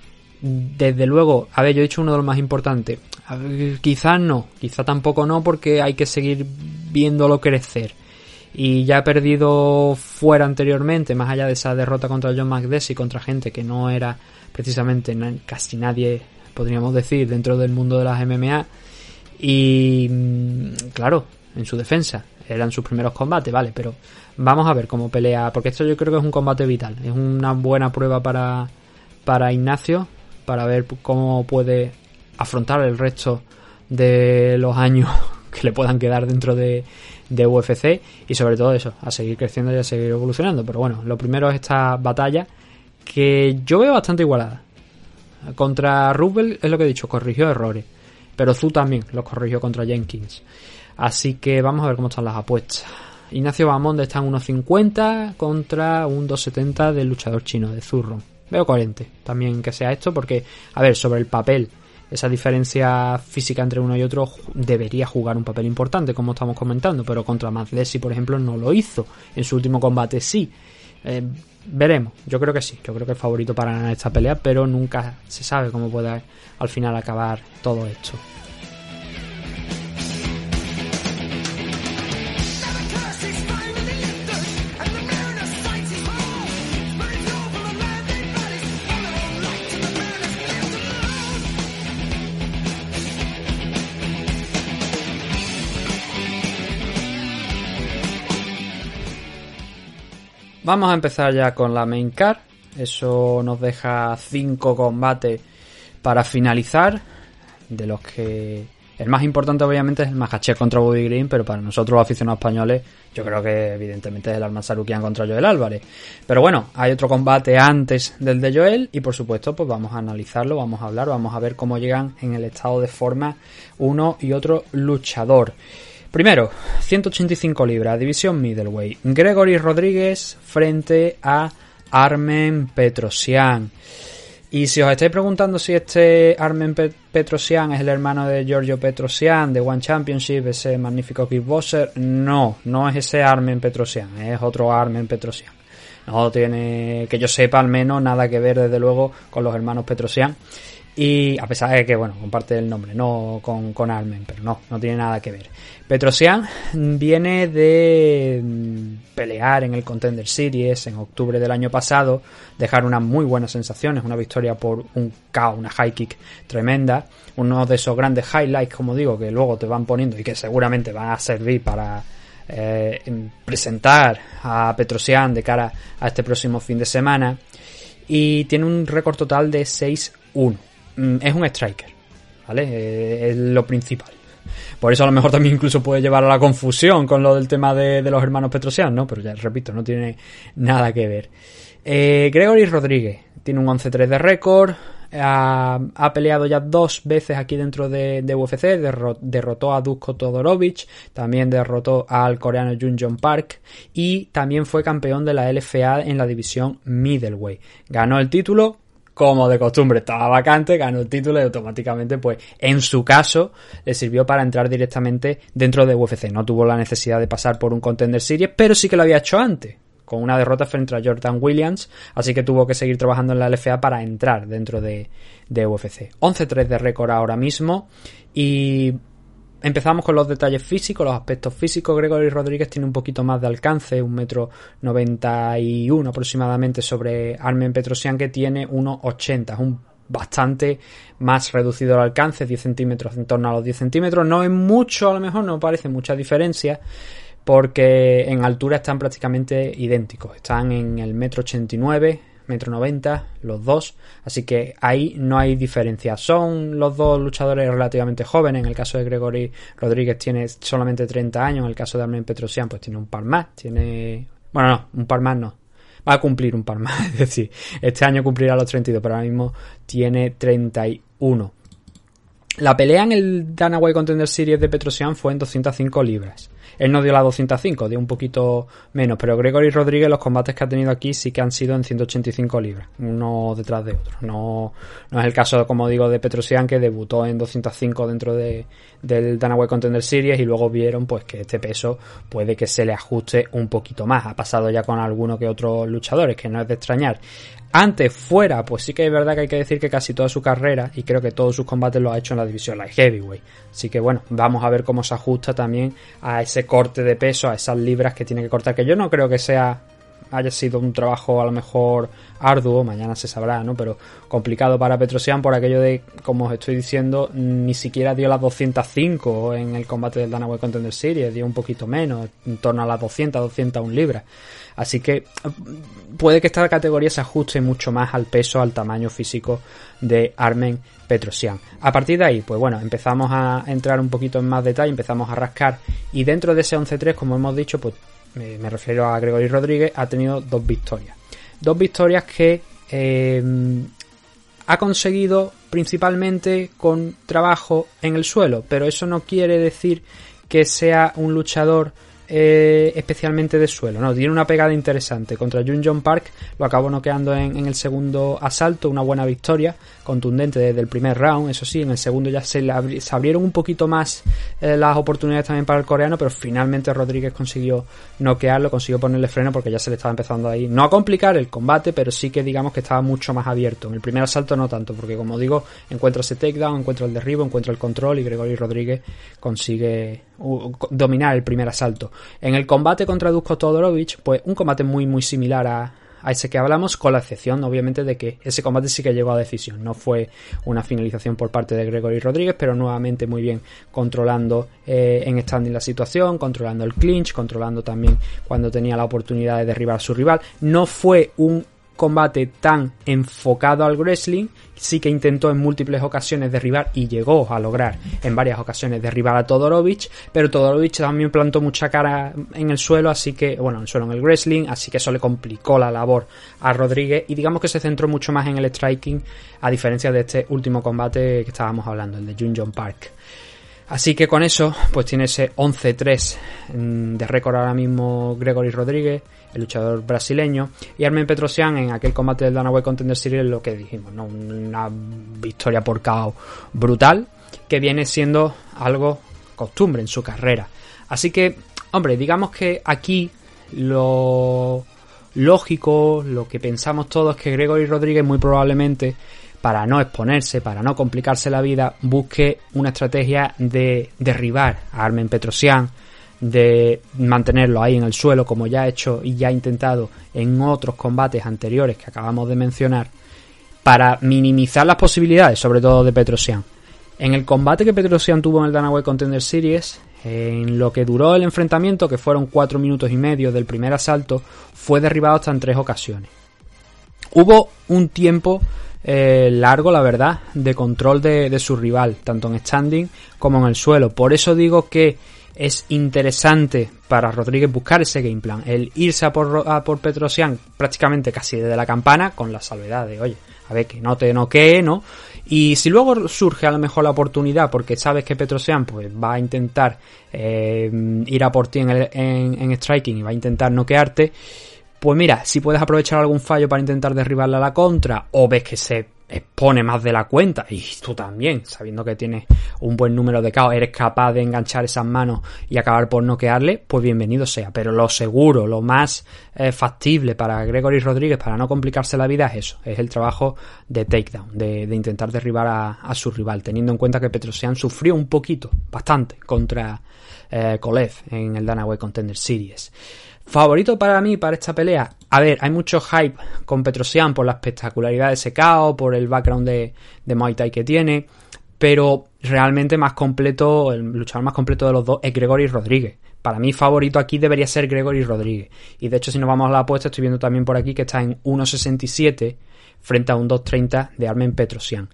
Desde luego, a ver, yo he dicho uno de los más importantes. Quizás no, quizá tampoco no, porque hay que seguir viéndolo crecer. Y ya ha perdido fuera anteriormente, más allá de esa derrota contra John McDessie, contra gente que no era precisamente casi nadie, podríamos decir, dentro del mundo de las MMA. Y mm, claro, en su defensa, eran sus primeros combates, vale, pero vamos a ver cómo pelea, porque esto yo creo que es un combate vital, es una buena prueba para, para Ignacio, para ver cómo puede afrontar el resto de los años que le puedan quedar dentro de, UFC y sobre todo eso, a seguir creciendo y a seguir evolucionando. Pero bueno, lo primero es esta batalla que yo veo bastante igualada. Contra Rubel es lo que he dicho, corrigió errores. Pero Zu también los corrigió contra Jenkins. Así que vamos a ver cómo están las apuestas. Ignacio Bamonde está en 1.50 contra un 2.70 del luchador chino de Zurro. Veo coherente también que sea esto porque, a ver, sobre el papel, esa diferencia física entre uno y otro debería jugar un papel importante, como estamos comentando, pero contra Mazlesi, por ejemplo, no lo hizo. En su último combate sí. Eh, veremos, yo creo que sí, yo creo que es favorito para ganar esta pelea, pero nunca se sabe cómo puede al final acabar todo esto. Vamos a empezar ya con la main card. Eso nos deja cinco combates para finalizar. De los que el más importante obviamente es el Mahachev contra Bobby Green, pero para nosotros los aficionados españoles yo creo que evidentemente es el Arman Sarukian contra Joel Álvarez. Pero bueno, hay otro combate antes del de Joel y por supuesto pues vamos a analizarlo, vamos a hablar, vamos a ver cómo llegan en el estado de forma uno y otro luchador. Primero, 185 libras, división middleweight. Gregory Rodríguez frente a Armen Petrosian. Y si os estáis preguntando si este Armen Petrosian es el hermano de Giorgio Petrosian de One Championship, ese magnífico kickboxer, no, no es ese Armen Petrosian, es otro Armen Petrosian. No tiene, que yo sepa al menos, nada que ver desde luego con los hermanos Petrosian. Y a pesar de que, bueno, comparte el nombre, no con, con Armen, pero no, no tiene nada que ver. Petrosian viene de mm, pelear en el Contender Series en octubre del año pasado, dejar unas muy buenas sensaciones, una victoria por un KO, una high kick tremenda, uno de esos grandes highlights, como digo, que luego te van poniendo y que seguramente van a servir para eh, presentar a Petrosian de cara a este próximo fin de semana. Y tiene un récord total de 6-1. Mm, es un striker, ¿vale? Eh, es lo principal. Por eso a lo mejor también incluso puede llevar a la confusión con lo del tema de, de los hermanos Petrosian, ¿no? Pero ya repito, no tiene nada que ver. Eh, Gregory Rodríguez tiene un 11-3 de récord, ha, peleado ya dos veces aquí dentro de, de UFC, derro, derrotó a Dusko Todorovic, también derrotó al coreano Jun Jong Park y también fue campeón de la LFA en la división middleweight. Ganó el título, como de costumbre estaba vacante, ganó el título y automáticamente, pues, en su caso, le sirvió para entrar directamente dentro de UFC. No tuvo la necesidad de pasar por un Contender Series, pero sí que lo había hecho antes con una derrota frente a Jordan Williams, así que tuvo que seguir trabajando en la LFA para entrar dentro de, de UFC. 11-3 de récord ahora mismo y empezamos con los detalles físicos, los aspectos físicos. Gregory Rodríguez tiene un poquito más de alcance, un metro 91 aproximadamente sobre Armen Petrosian que tiene 1,80, es un bastante más reducido el alcance, 10 centímetros en torno a los 10 centímetros. No es mucho, a lo mejor no parece mucha diferencia, porque en altura están prácticamente idénticos. Están en el metro 89, metro 90, los dos. Así que ahí no hay diferencia. Son los dos luchadores relativamente jóvenes. En el caso de Gregory Rodríguez tiene solamente 30 años. En el caso de Armen Petrosian pues tiene un par más. Tiene... Bueno, no, un par más no. Va a cumplir un par más. Es decir, este año cumplirá los 32, pero ahora mismo tiene 31. La pelea en el Dana White Contender Series de Petrosian fue en 205 libras. Él no dio la 205, dio un poquito menos, pero Gregory Rodríguez los combates que ha tenido aquí sí que han sido en 185 libras, uno detrás de otro. No, no es el caso, como digo, de Petrosian que debutó en 205 dentro de, del Dana White Contender Series y luego vieron pues que este peso puede que se le ajuste un poquito más. Ha pasado ya con alguno que otros luchadores, que no es de extrañar. Antes, fuera, pues sí que es verdad que hay que decir que casi toda su carrera, y creo que todos sus combates lo ha hecho en la división Light Heavyweight. Así que bueno, vamos a ver cómo se ajusta también a ese corte de peso, a esas libras que tiene que cortar, que yo no creo que sea haya sido un trabajo a lo mejor arduo, mañana se sabrá, ¿no? Pero complicado para Petrosian por aquello de, como os estoy diciendo, ni siquiera dio las 205 en el combate del Dana White Contender Series, dio un poquito menos, en torno a las 200, 201 libras. Así que puede que esta categoría se ajuste mucho más al peso, al tamaño físico de Armen Petrosian. A partir de ahí, pues bueno, empezamos a entrar un poquito en más detalle, empezamos a rascar y dentro de ese 11-3, como hemos dicho, pues me, refiero a Gregory Rodríguez, ha tenido dos victorias. Dos victorias que eh, ha conseguido principalmente con trabajo en el suelo, pero eso no quiere decir que sea un luchador eh, especialmente de suelo. No, tiene una pegada interesante. Contra Jun John Park lo acabó noqueando en, en, el segundo asalto, una buena victoria, contundente desde el primer round. Eso sí, en el segundo ya se, se abrieron un poquito más eh, las oportunidades también para el coreano, pero finalmente Rodríguez consiguió noquearlo, consiguió ponerle freno porque ya se le estaba empezando ahí, no a complicar el combate, pero sí que digamos que estaba mucho más abierto. En el primer asalto no tanto, porque como digo, encuentra ese takedown, encuentra el derribo, encuentra el control y Gregory Rodríguez consigue uh, dominar el primer asalto. En el combate contra Dusko Todorovic, pues un combate muy muy similar a, ese que hablamos, con la excepción obviamente de que ese combate sí que llegó a decisión, no fue una finalización por parte de Gregory Rodríguez, pero nuevamente muy bien controlando eh, en standing la situación, controlando el clinch, controlando también cuando tenía la oportunidad de derribar a su rival. No fue un combate tan enfocado al wrestling, sí que intentó en múltiples ocasiones derribar y llegó a lograr en varias ocasiones derribar a Todorovic, pero Todorovic también plantó mucha cara en el suelo, así que, bueno, en el suelo en el wrestling, así que eso le complicó la labor a Rodríguez y digamos que se centró mucho más en el striking, a diferencia de este último combate que estábamos hablando, el de Jun Park. Así que con eso, pues tiene ese 11-3 de récord ahora mismo Gregory Rodríguez, el luchador brasileño, y Armen Petrosian en aquel combate del Dana White Contender Series, lo que dijimos, ¿no? una victoria por KO brutal, que viene siendo algo costumbre en su carrera. Así que, hombre, digamos que aquí lo lógico, lo que pensamos todos es que Gregory Rodríguez muy probablemente para no exponerse, para no complicarse la vida, busque una estrategia de derribar a Armen Petrosian, de mantenerlo ahí en el suelo, como ya ha hecho y ya ha intentado en otros combates anteriores que acabamos de mencionar, para minimizar las posibilidades, sobre todo de Petrosian. En el combate que Petrosian tuvo en el Dana White Contender Series, en lo que duró el enfrentamiento, que fueron cuatro minutos y medio del primer asalto, fue derribado hasta en tres ocasiones. Hubo un tiempo eh, largo, la verdad, de control de, su rival, tanto en standing como en el suelo. Por eso digo que es interesante para Rodríguez buscar ese game plan, el irse a por, a por Petrosian prácticamente casi desde la campana, con la salvedad de, oye, a ver, que no te noquee, ¿no? Y si luego surge a lo mejor la oportunidad, porque sabes que Petrosian pues, va a intentar eh, ir a por ti en, el, en, en striking y va a intentar noquearte, pues mira, si puedes aprovechar algún fallo para intentar derribarle a la contra, o ves que se expone más de la cuenta, y tú también, sabiendo que tienes un buen número de KO, eres capaz de enganchar esas manos y acabar por noquearle, pues bienvenido sea. Pero lo seguro, lo más eh, factible para Gregory Rodríguez, para no complicarse la vida, es eso, es el trabajo de takedown, de, de intentar derribar a, a, su rival, teniendo en cuenta que Petrosian sufrió un poquito, bastante, contra eh, Kolev en el Danaway Contender Series. Favorito para mí, para esta pelea. A ver, hay mucho hype con Petrosian por la espectacularidad de ese KO, por el background de, de Muay Thai que tiene. Pero realmente más completo, el luchador más completo de los dos es Gregory Rodríguez. Para mí favorito aquí debería ser Gregory Rodríguez. Y de hecho, si nos vamos a la apuesta, estoy viendo también por aquí que está en 1.67 frente a un 2.30 de Armen Petrosian.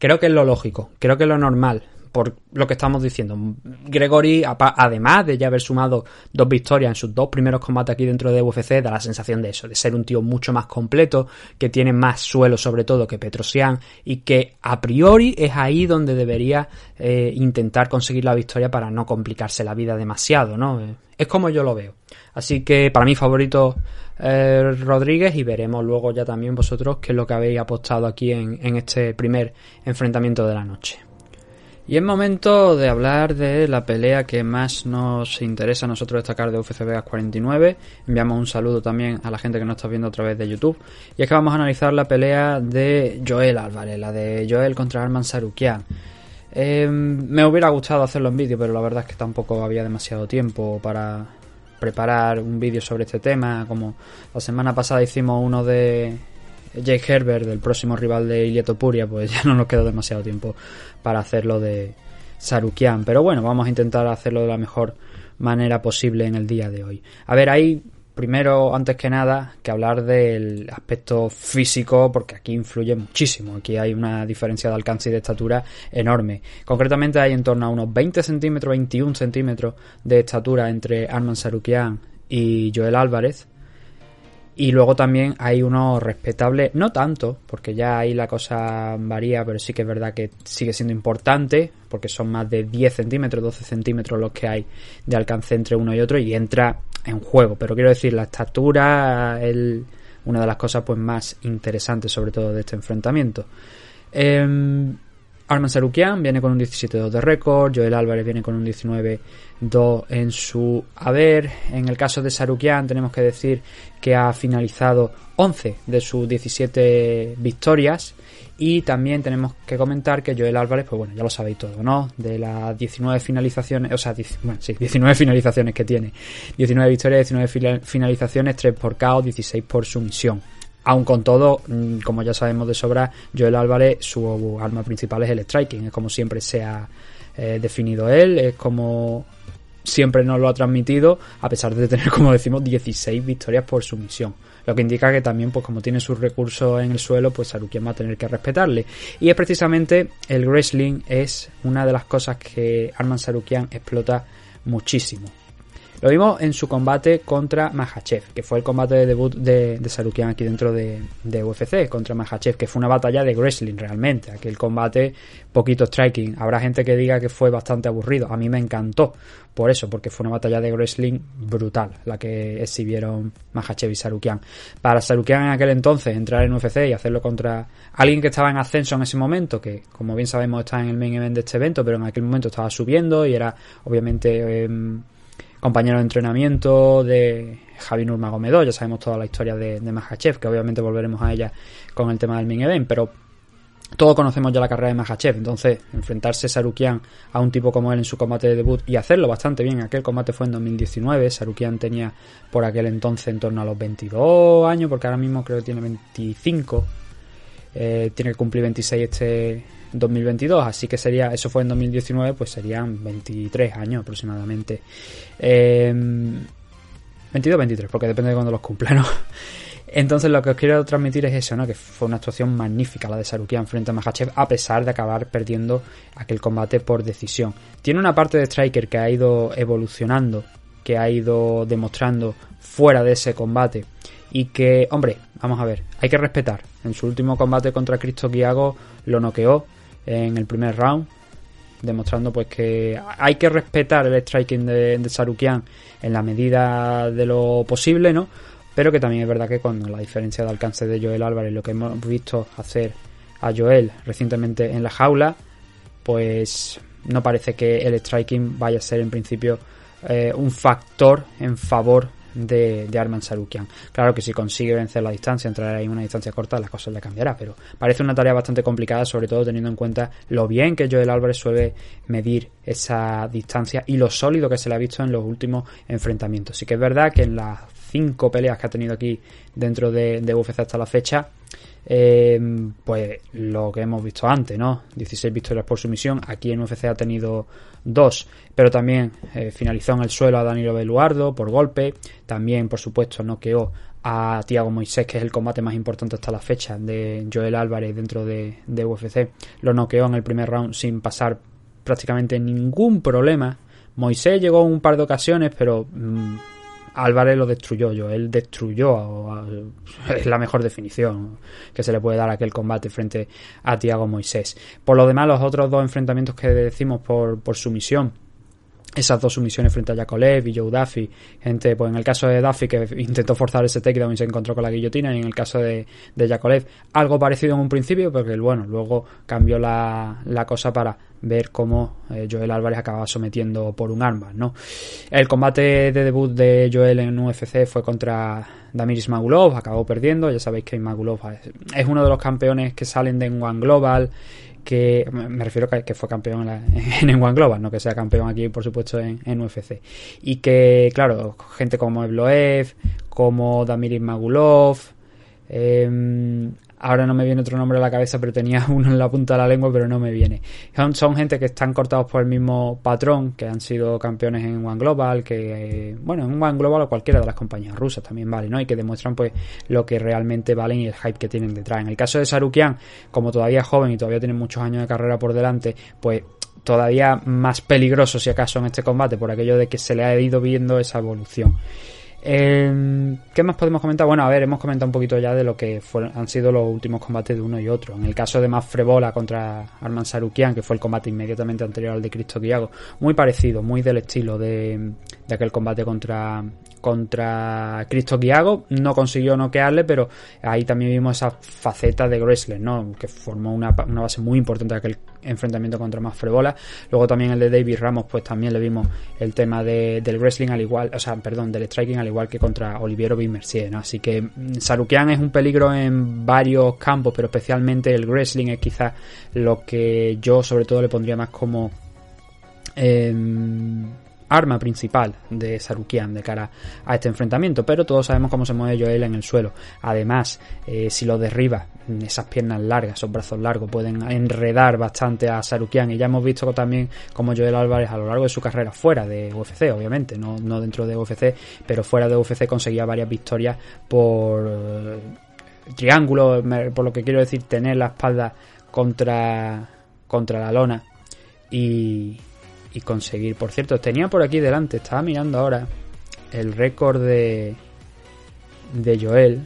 Creo que es lo lógico, creo que es lo normal por lo que estamos diciendo. Gregory, además de ya haber sumado dos victorias en sus dos primeros combates aquí dentro de UFC, da la sensación de eso, de ser un tío mucho más completo, que tiene más suelo sobre todo que Petrosian y que a priori es ahí donde debería eh, intentar conseguir la victoria para no complicarse la vida demasiado, ¿no? Es como yo lo veo. Así que para mí favorito eh, Rodríguez y veremos luego ya también vosotros qué es lo que habéis apostado aquí en este primer enfrentamiento de la noche. Y es momento de hablar de la pelea que más nos interesa a nosotros destacar de UFC Vegas 49. Enviamos un saludo también a la gente que nos está viendo a través de YouTube. Y es que vamos a analizar la pelea de Joel Álvarez, la de Joel contra Arman Sarukian. Eh, me hubiera gustado hacerlo en vídeo, pero la verdad es que tampoco había demasiado tiempo para preparar un vídeo sobre este tema. Como la semana pasada hicimos uno de Jake Herbert, del próximo rival de Ilia Topuria, pues ya no nos quedó demasiado tiempo para hacerlo de Sarukian. Pero bueno, vamos a intentar hacerlo de la mejor manera posible en el día de hoy. A ver, hay primero, antes que nada, que hablar del aspecto físico, porque aquí influye muchísimo. Aquí hay una diferencia de alcance y de estatura enorme. Concretamente hay en torno a unos 20 centímetros, 21 centímetros de estatura entre Arman Sarukian y Joel Álvarez. Y luego también hay uno respetable, no tanto, porque ya ahí la cosa varía, pero sí que es verdad que sigue siendo importante, porque son más de 10 centímetros, 12 centímetros los que hay de alcance entre uno y otro y entra en juego. Pero quiero decir, la estatura es una de las cosas pues más interesantes, sobre todo de este enfrentamiento. Eh, Arman Sarukian viene con un 17-2 de récord, Joel Álvarez viene con un 19-2 en su haber. En el caso de Sarukian tenemos que decir que ha finalizado 11 de sus 17 victorias y también tenemos que comentar que Joel Álvarez, pues bueno, ya lo sabéis todo, ¿no? De las 19 finalizaciones, o sea, bueno, sí, 19 finalizaciones que tiene. 19 victorias, 19 finalizaciones, 3 por KO, 16 por sumisión. Aun con todo, mm, como ya sabemos de sobra, Joel Álvarez, su arma principal es el striking, es como siempre se ha eh, definido él, es como siempre nos lo ha transmitido, a pesar de tener, como decimos, 16 victorias por sumisión. Lo que indica que también, pues como tiene sus recursos en el suelo, pues Sarukian va a tener que respetarle. Y es precisamente el wrestling es una de las cosas que Arman Sarukian explota muchísimo. Lo vimos en su combate contra Mahachev, que fue el combate de debut de, de aquí dentro de, UFC, contra Mahachev, que fue una batalla de wrestling realmente. Aquel combate, poquito striking. Habrá gente que diga que fue bastante aburrido. A mí me encantó por eso, porque fue una batalla de wrestling brutal la que exhibieron Mahachev y Sarukian. Para Sarukian en aquel entonces entrar en UFC y hacerlo contra alguien que estaba en ascenso en ese momento, que como bien sabemos está en el main event de este evento, pero en aquel momento estaba subiendo y era obviamente... Eh, compañero de entrenamiento de Javi Nurmagomedov, ya sabemos toda la historia de, de Mahachev, que obviamente volveremos a ella con el tema del main event, pero todos conocemos ya la carrera de Mahachev, entonces enfrentarse Sarukian a un tipo como él en su combate de debut y hacerlo bastante bien, aquel combate fue en 2019, Sarukian tenía por aquel entonces en torno a los 22 años, porque ahora mismo creo que tiene 25, eh, tiene que cumplir 26 este 2022, así que sería, eso fue en 2019, pues serían 23 años aproximadamente. Eh, 22, 23, porque depende de cuándo los cumpla, ¿no? Entonces lo que os quiero transmitir es eso, ¿no? Que fue una actuación magnífica la de Sarukian frente a Mahachev a pesar de acabar perdiendo aquel combate por decisión. Tiene una parte de Striker que ha ido evolucionando, que ha ido demostrando fuera de ese combate y que, hombre, vamos a ver, hay que respetar. En su último combate contra Cristo Kiago lo noqueó en el primer round, demostrando pues que hay que respetar el striking de, de Sarukian en la medida de lo posible, ¿no? Pero que también es verdad que con la diferencia de alcance de Joel Álvarez, lo que hemos visto hacer a Joel recientemente en la jaula, pues no parece que el striking vaya a ser en principio eh, un factor en favor de, de, Arman Sarukian. Claro que si consigue vencer la distancia, entrar ahí en una distancia corta, las cosas le cambiará, pero parece una tarea bastante complicada, sobre todo teniendo en cuenta lo bien que Joel Álvarez suele medir esa distancia y lo sólido que se le ha visto en los últimos enfrentamientos. Sí que es verdad que en las cinco peleas que ha tenido aquí dentro de, de UFC hasta la fecha, eh, pues lo que hemos visto antes, ¿no? 16 victorias por sumisión. Aquí en UFC ha tenido dos, pero también eh, finalizó en el suelo a Danilo Beluardo por golpe. También, por supuesto, noqueó a Tiago Moisés, que es el combate más importante hasta la fecha de Joel Álvarez dentro de, UFC. Lo noqueó en el primer round sin pasar prácticamente ningún problema. Moisés llegó un par de ocasiones, pero mmm, Álvarez lo destruyó yo, él destruyó, es la mejor definición que se le puede dar a aquel combate frente a Tiago Moisés. Por lo demás, los otros dos enfrentamientos que decimos por, por sumisión, esas dos sumisiones frente a Yakolev y Joe Duffy. Gente, pues en el caso de Duffy que intentó forzar ese takedown y se encontró con la guillotina, y en el caso de, de Yakolev, algo parecido en un principio, porque bueno, luego cambió la, la cosa para ver cómo eh, Joel Álvarez acababa sometiendo por un arma, ¿no? El combate de debut de Joel en UFC fue contra Damiris Magulov, acabó perdiendo, ya sabéis que Magulov es uno de los campeones que salen de One Global que me refiero que, que fue campeón en, en One Global, no que sea campeón aquí, por supuesto, en, en UFC. Y que, claro, gente como Evloev, como Damiris Magulov, eh, ahora no me viene otro nombre a la cabeza, pero tenía uno en la punta de la lengua, pero no me viene. Son, gente que están cortados por el mismo patrón, que han sido campeones en One Global, que, bueno, en One Global o cualquiera de las compañías rusas también vale, ¿no? Y que demuestran, pues, lo que realmente valen y el hype que tienen detrás. En el caso de Sarukian, como todavía es joven y todavía tiene muchos años de carrera por delante, pues todavía más peligroso si acaso en este combate por aquello de que se le ha ido viendo esa evolución. Eh, ¿Qué más podemos comentar? Bueno, a ver, hemos comentado un poquito ya de lo que fueron, han sido los últimos combates de uno y otro. En el caso de Mafrebola contra Arman Sarukian, que fue el combate inmediatamente anterior al de Cristo Kiago, muy parecido, muy del estilo de aquel combate contra, contra Cristo Kiago. No consiguió noquearle, pero ahí también vimos esa faceta de Gressler, ¿no? Que formó una, una base muy importante de aquel enfrentamiento contra Mafrebola. Luego también el de David Ramos, pues también le vimos el tema de, del wrestling al igual, o sea, perdón, del striking al igual que contra Oliviero Mercier, ¿no? Así que Sarukian es un peligro en varios campos, pero especialmente el wrestling es quizás lo que yo sobre todo le pondría más como eh, arma principal de Sarukian de cara a este enfrentamiento, pero todos sabemos cómo se mueve Joel en el suelo. Además, eh, si lo derriba, esas piernas largas, esos brazos largos pueden enredar bastante a Sarukian y ya hemos visto también como Joel Álvarez a lo largo de su carrera fuera de UFC, obviamente, no, no dentro de UFC, pero fuera de UFC conseguía varias victorias por eh, triángulo, por lo que quiero decir, tener la espalda contra contra la lona y, y conseguir. Por cierto, tenía por aquí delante, estaba mirando ahora el récord de, de Joel.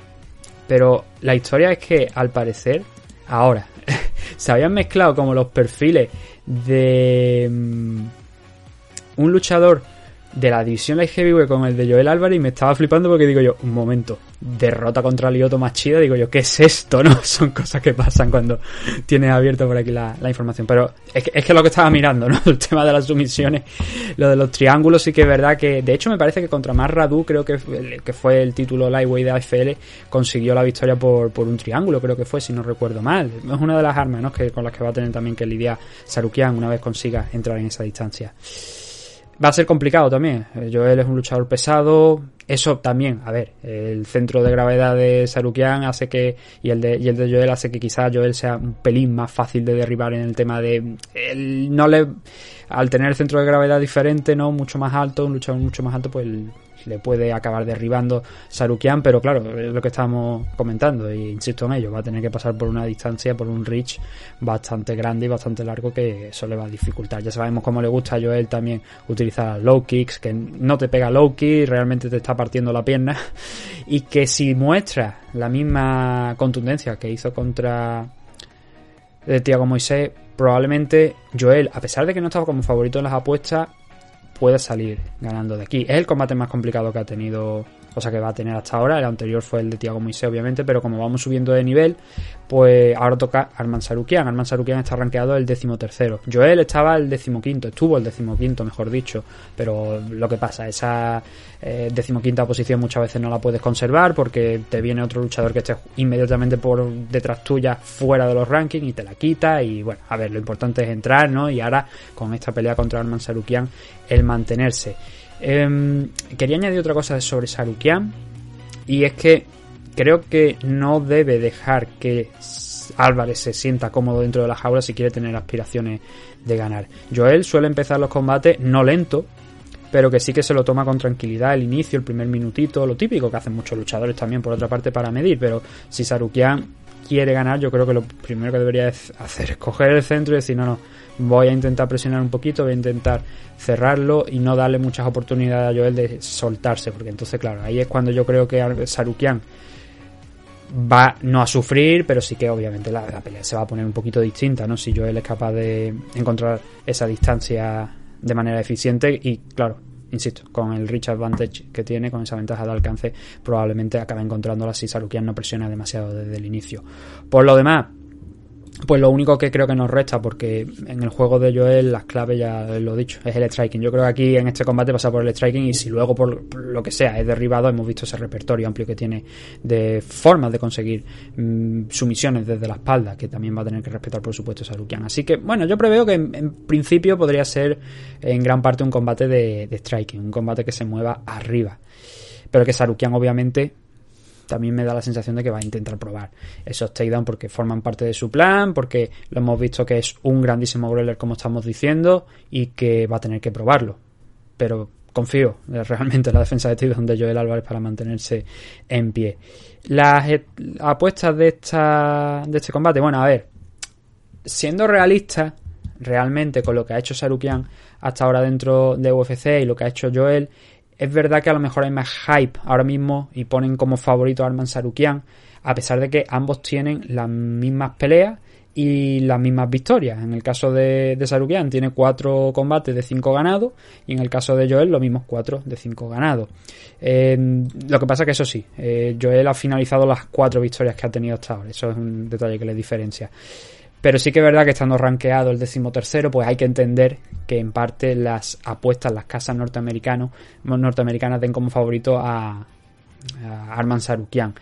Pero la historia es que al parecer, ahora, se habían mezclado como los perfiles de um, un luchador de la división Light Heavyweight con el de Joel Álvarez y me estaba flipando porque digo yo, un momento, derrota contra Lioto más chida, digo yo, ¿qué es esto? no Son cosas que pasan cuando tienes abierto por aquí la, la información. Pero es que, es que lo que estaba mirando, ¿no? El tema de las sumisiones, lo de los triángulos, sí que es verdad que, de hecho me parece que contra Mar Radu, creo que, que fue el título Lightweight de AFL, consiguió la victoria por, por un triángulo, creo que fue, si no recuerdo mal. Es una de las armas, ¿no? Que, con las que va a tener también que lidiar Sarukian una vez consiga entrar en esa distancia. Va a ser complicado también. Joel es un luchador pesado. Eso también, a ver, el centro de gravedad de Sarukian hace que, y el de, y el de Joel hace que quizás Joel sea un pelín más fácil de derribar en el tema de, él no le, al tener el centro de gravedad diferente, no mucho más alto, un luchador mucho más alto, pues le puede acabar derribando Sarukian, pero claro, es lo que estamos comentando, e insisto en ello, va a tener que pasar por una distancia, por un reach bastante grande y bastante largo que eso le va a dificultar. Ya sabemos cómo le gusta a Joel también utilizar low kicks, que no te pega low kick, realmente te está partiendo la pierna, y que si muestra la misma contundencia que hizo contra de Tiago Moisés, probablemente Joel, a pesar de que no estaba como favorito en las apuestas, pueda salir ganando de aquí. Es el combate más complicado que ha tenido o sea que va a tener hasta ahora. El anterior fue el de Tiago Moisés, obviamente, pero como vamos subiendo de nivel, pues ahora toca Arman Sarukian. Arman Sarukian está rankeado el tercero Joel estaba el decimoquinto, estuvo el decimoquinto, mejor dicho, pero lo que pasa, esa eh, decimoquinta posición muchas veces no la puedes conservar porque te viene otro luchador que esté inmediatamente por detrás tuya, fuera de los rankings y te la quita. Y bueno, a ver, lo importante es entrar, ¿no? Y ahora con esta pelea contra Arman Sarukian, el mantenerse. Em, quería añadir otra cosa sobre Sarukian. Y es que creo que no debe dejar que Álvarez se sienta cómodo dentro de la jaula si quiere tener aspiraciones de ganar. Joel suele empezar los combates no lento, pero que sí que se lo toma con tranquilidad el inicio, el primer minutito, lo típico que hacen muchos luchadores también por otra parte para medir, pero si Sarukian quiere ganar, yo creo que lo primero que debería hacer es coger el centro y decir, no, no, voy a intentar presionar un poquito, voy a intentar cerrarlo y no darle muchas oportunidades a Joel de soltarse, porque entonces, claro, ahí es cuando yo creo que Sarukian va no a sufrir, pero sí que obviamente la, pelea se va a poner un poquito distinta, ¿no? Si Joel es capaz de encontrar esa distancia de manera eficiente y, claro, insisto, con el rich advantage que tiene, con esa ventaja de alcance, probablemente acabe encontrándola si Sarukian no presiona demasiado desde el inicio. Por lo demás, pues lo único que creo que nos resta, porque en el juego de Joel las claves ya lo he dicho, es el striking. Yo creo que aquí en este combate pasa por el striking y si luego por lo que sea es derribado, hemos visto ese repertorio amplio que tiene de formas de conseguir mm, sumisiones desde la espalda, que también va a tener que respetar por supuesto Sarukian. Así que bueno, yo preveo que en, principio podría ser en gran parte un combate de, de striking, un combate que se mueva arriba. Pero que Sarukian obviamente también me da la sensación de que va a intentar probar esos takedown porque forman parte de su plan, porque lo hemos visto que es un grandísimo brawler como estamos diciendo y que va a tener que probarlo. Pero confío realmente en la defensa de takedown de Joel Álvarez para mantenerse en pie. Las apuestas de, esta, de este combate, bueno, a ver, siendo realista realmente con lo que ha hecho Sarukian hasta ahora dentro de UFC y lo que ha hecho Joel, es verdad que a lo mejor hay más hype ahora mismo y ponen como favorito a Arman Sarukian, a pesar de que ambos tienen las mismas peleas y las mismas victorias. En el caso de, Sarukian tiene cuatro combates de cinco ganados y en el caso de Joel lo mismo cuatro de cinco ganados. lo que pasa que eso sí, eh, Joel ha finalizado las cuatro victorias que ha tenido hasta ahora. Eso es un detalle que le diferencia. Pero sí que es verdad que estando rankeado el decimotercero, pues hay que entender que en parte las apuestas, las casas norteamericanas, norteamericanas den como favorito a, Arman Sarukian.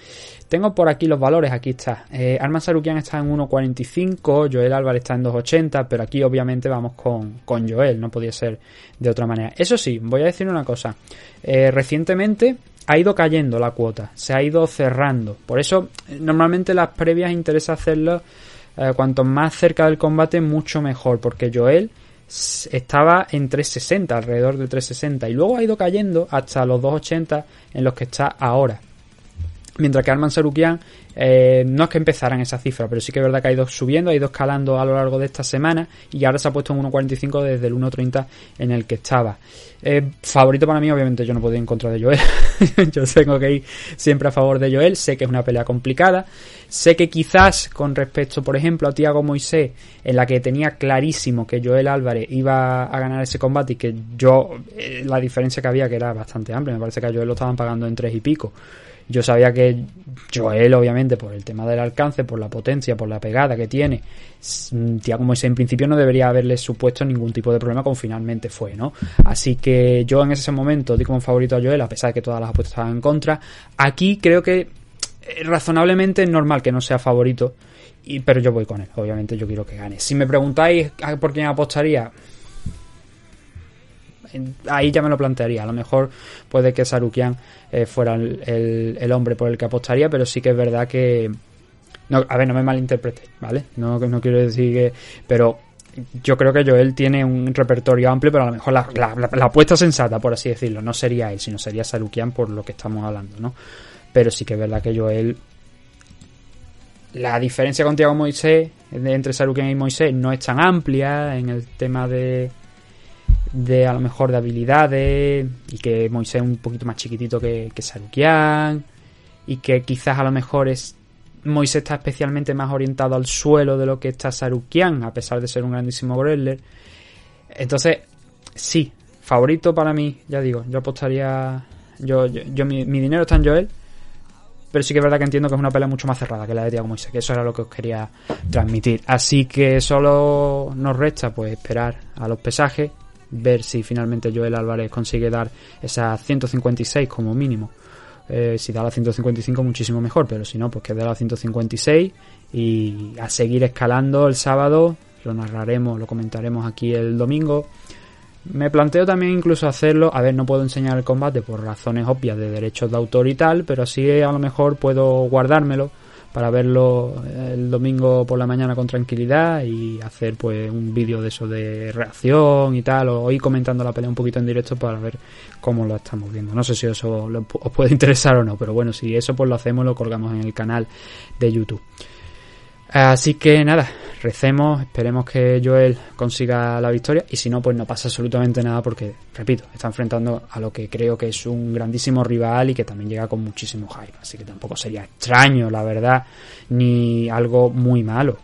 Tengo por aquí los valores, aquí está. Eh, Arman Sarukian está en 1.45, Joel Álvarez está en 2.80, pero aquí obviamente vamos con, con, Joel, no podía ser de otra manera. Eso sí, voy a decir una cosa. Eh, recientemente ha ido cayendo la cuota, se ha ido cerrando. Por eso, normalmente las previas interesa hacerlo eh, cuanto más cerca del combate, mucho mejor, porque Joel estaba en 360, alrededor de 360, y luego ha ido cayendo hasta los 280 en los que está ahora. Mientras que Arman Sarukian eh, no es que empezaran esa cifra, pero sí que es verdad que ha ido subiendo, ha ido escalando a lo largo de esta semana y ahora se ha puesto en 1.45 desde el 1.30 en el que estaba. Eh, favorito para mí, obviamente yo no podía ir en contra de Joel. yo tengo que ir siempre a favor de Joel. Sé que es una pelea complicada. Sé que quizás con respecto, por ejemplo, a Tiago Moisés, en la que tenía clarísimo que Joel Álvarez iba a ganar ese combate y que yo, eh, la diferencia que había que era bastante amplia. Me parece que a Joel lo estaban pagando en tres y pico. Yo sabía que Joel, obviamente, por el tema del alcance, por la potencia, por la pegada que tiene, Tiago Moisés en principio no debería haberle supuesto ningún tipo de problema como finalmente fue, ¿no? Así que yo en ese momento di como favorito a Joel, a pesar de que todas las apuestas estaban en contra. Aquí creo que eh, razonablemente es normal que no sea favorito, y, pero yo voy con él, obviamente yo quiero que gane. Si me preguntáis por quién apostaría, ahí ya me lo plantearía. A lo mejor puede que Sarukian eh, fuera el, hombre por el que apostaría, pero sí que es verdad que. No, a ver, no me malinterprete, ¿vale? No, no quiero decir que. Pero yo creo que Joel tiene un repertorio amplio, pero a lo mejor la, la, apuesta sensata, por así decirlo, no sería él, sino sería Sarukian por lo que estamos hablando, ¿no? Pero sí que es verdad que Joel. La diferencia con Tiago Moisés, entre Sarukian y Moisés, no es tan amplia en el tema de. De a lo mejor de habilidades, y que Moisés es un poquito más chiquitito que, que Sarukian, y que quizás a lo mejor es Moisés está especialmente más orientado al suelo de lo que está Sarukian, a pesar de ser un grandísimo wrestler. Entonces, sí, favorito para mí, ya digo, yo apostaría. Yo, yo, mi, mi dinero está en Joel, pero sí que es verdad que entiendo que es una pelea mucho más cerrada que la de Tiago Moisés, que eso era lo que os quería transmitir. Así que solo nos resta pues esperar a los pesajes, ver si finalmente Joel Álvarez consigue dar esas 156 como mínimo. Eh, si da la 155 muchísimo mejor, pero si no, pues que dé la 156 y a seguir escalando el sábado, lo narraremos, lo comentaremos aquí el domingo. Me planteo también incluso hacerlo, a ver, no puedo enseñar el combate por razones obvias de derechos de autor y tal, pero sí a lo mejor puedo guardármelo para verlo el domingo por la mañana con tranquilidad y hacer pues un vídeo de eso de reacción y tal, o ir comentando la pelea un poquito en directo para ver cómo lo estamos viendo. No sé si eso os puede interesar o no, pero bueno, si eso pues lo hacemos, lo colgamos en el canal de YouTube. Así que nada, recemos, esperemos que Joel consiga la victoria y si no, pues no pasa absolutamente nada porque, repito, está enfrentando a lo que creo que es un grandísimo rival y que también llega con muchísimo hype. Así que tampoco sería extraño, la verdad, ni algo muy malo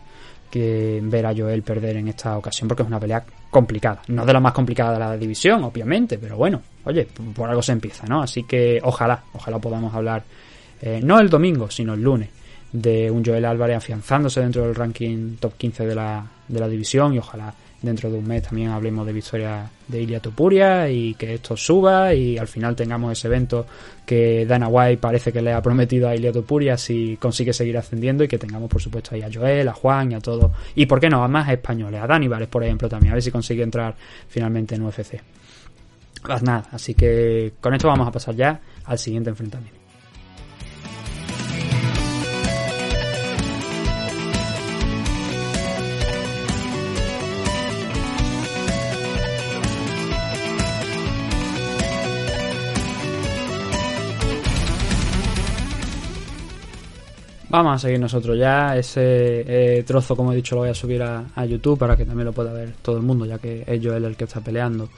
que ver a Joel perder en esta ocasión porque es una pelea complicada. No de la más complicada de la división, obviamente, pero bueno, oye, por algo se empieza, ¿no? Así que ojalá, ojalá podamos hablar, eh, no el domingo, sino el lunes de un Joel Álvarez afianzándose dentro del ranking top 15 de la, de la división y ojalá dentro de un mes también hablemos de victoria de Ilia Topuria y que esto suba y al final tengamos ese evento que Dana White parece que le ha prometido a Ilia Topuria si consigue seguir ascendiendo y que tengamos por supuesto ahí a Joel, a Juan y a todos y por qué no, a más españoles, a Dani Vares por ejemplo también, a ver si consigue entrar finalmente en UFC. Pues nada, así que con esto vamos a pasar ya al siguiente enfrentamiento. Vamos a seguir nosotros ya. Ese eh, trozo, como he dicho, lo voy a subir a, YouTube para que también lo pueda ver todo el mundo, ya que es Joel el que está peleando.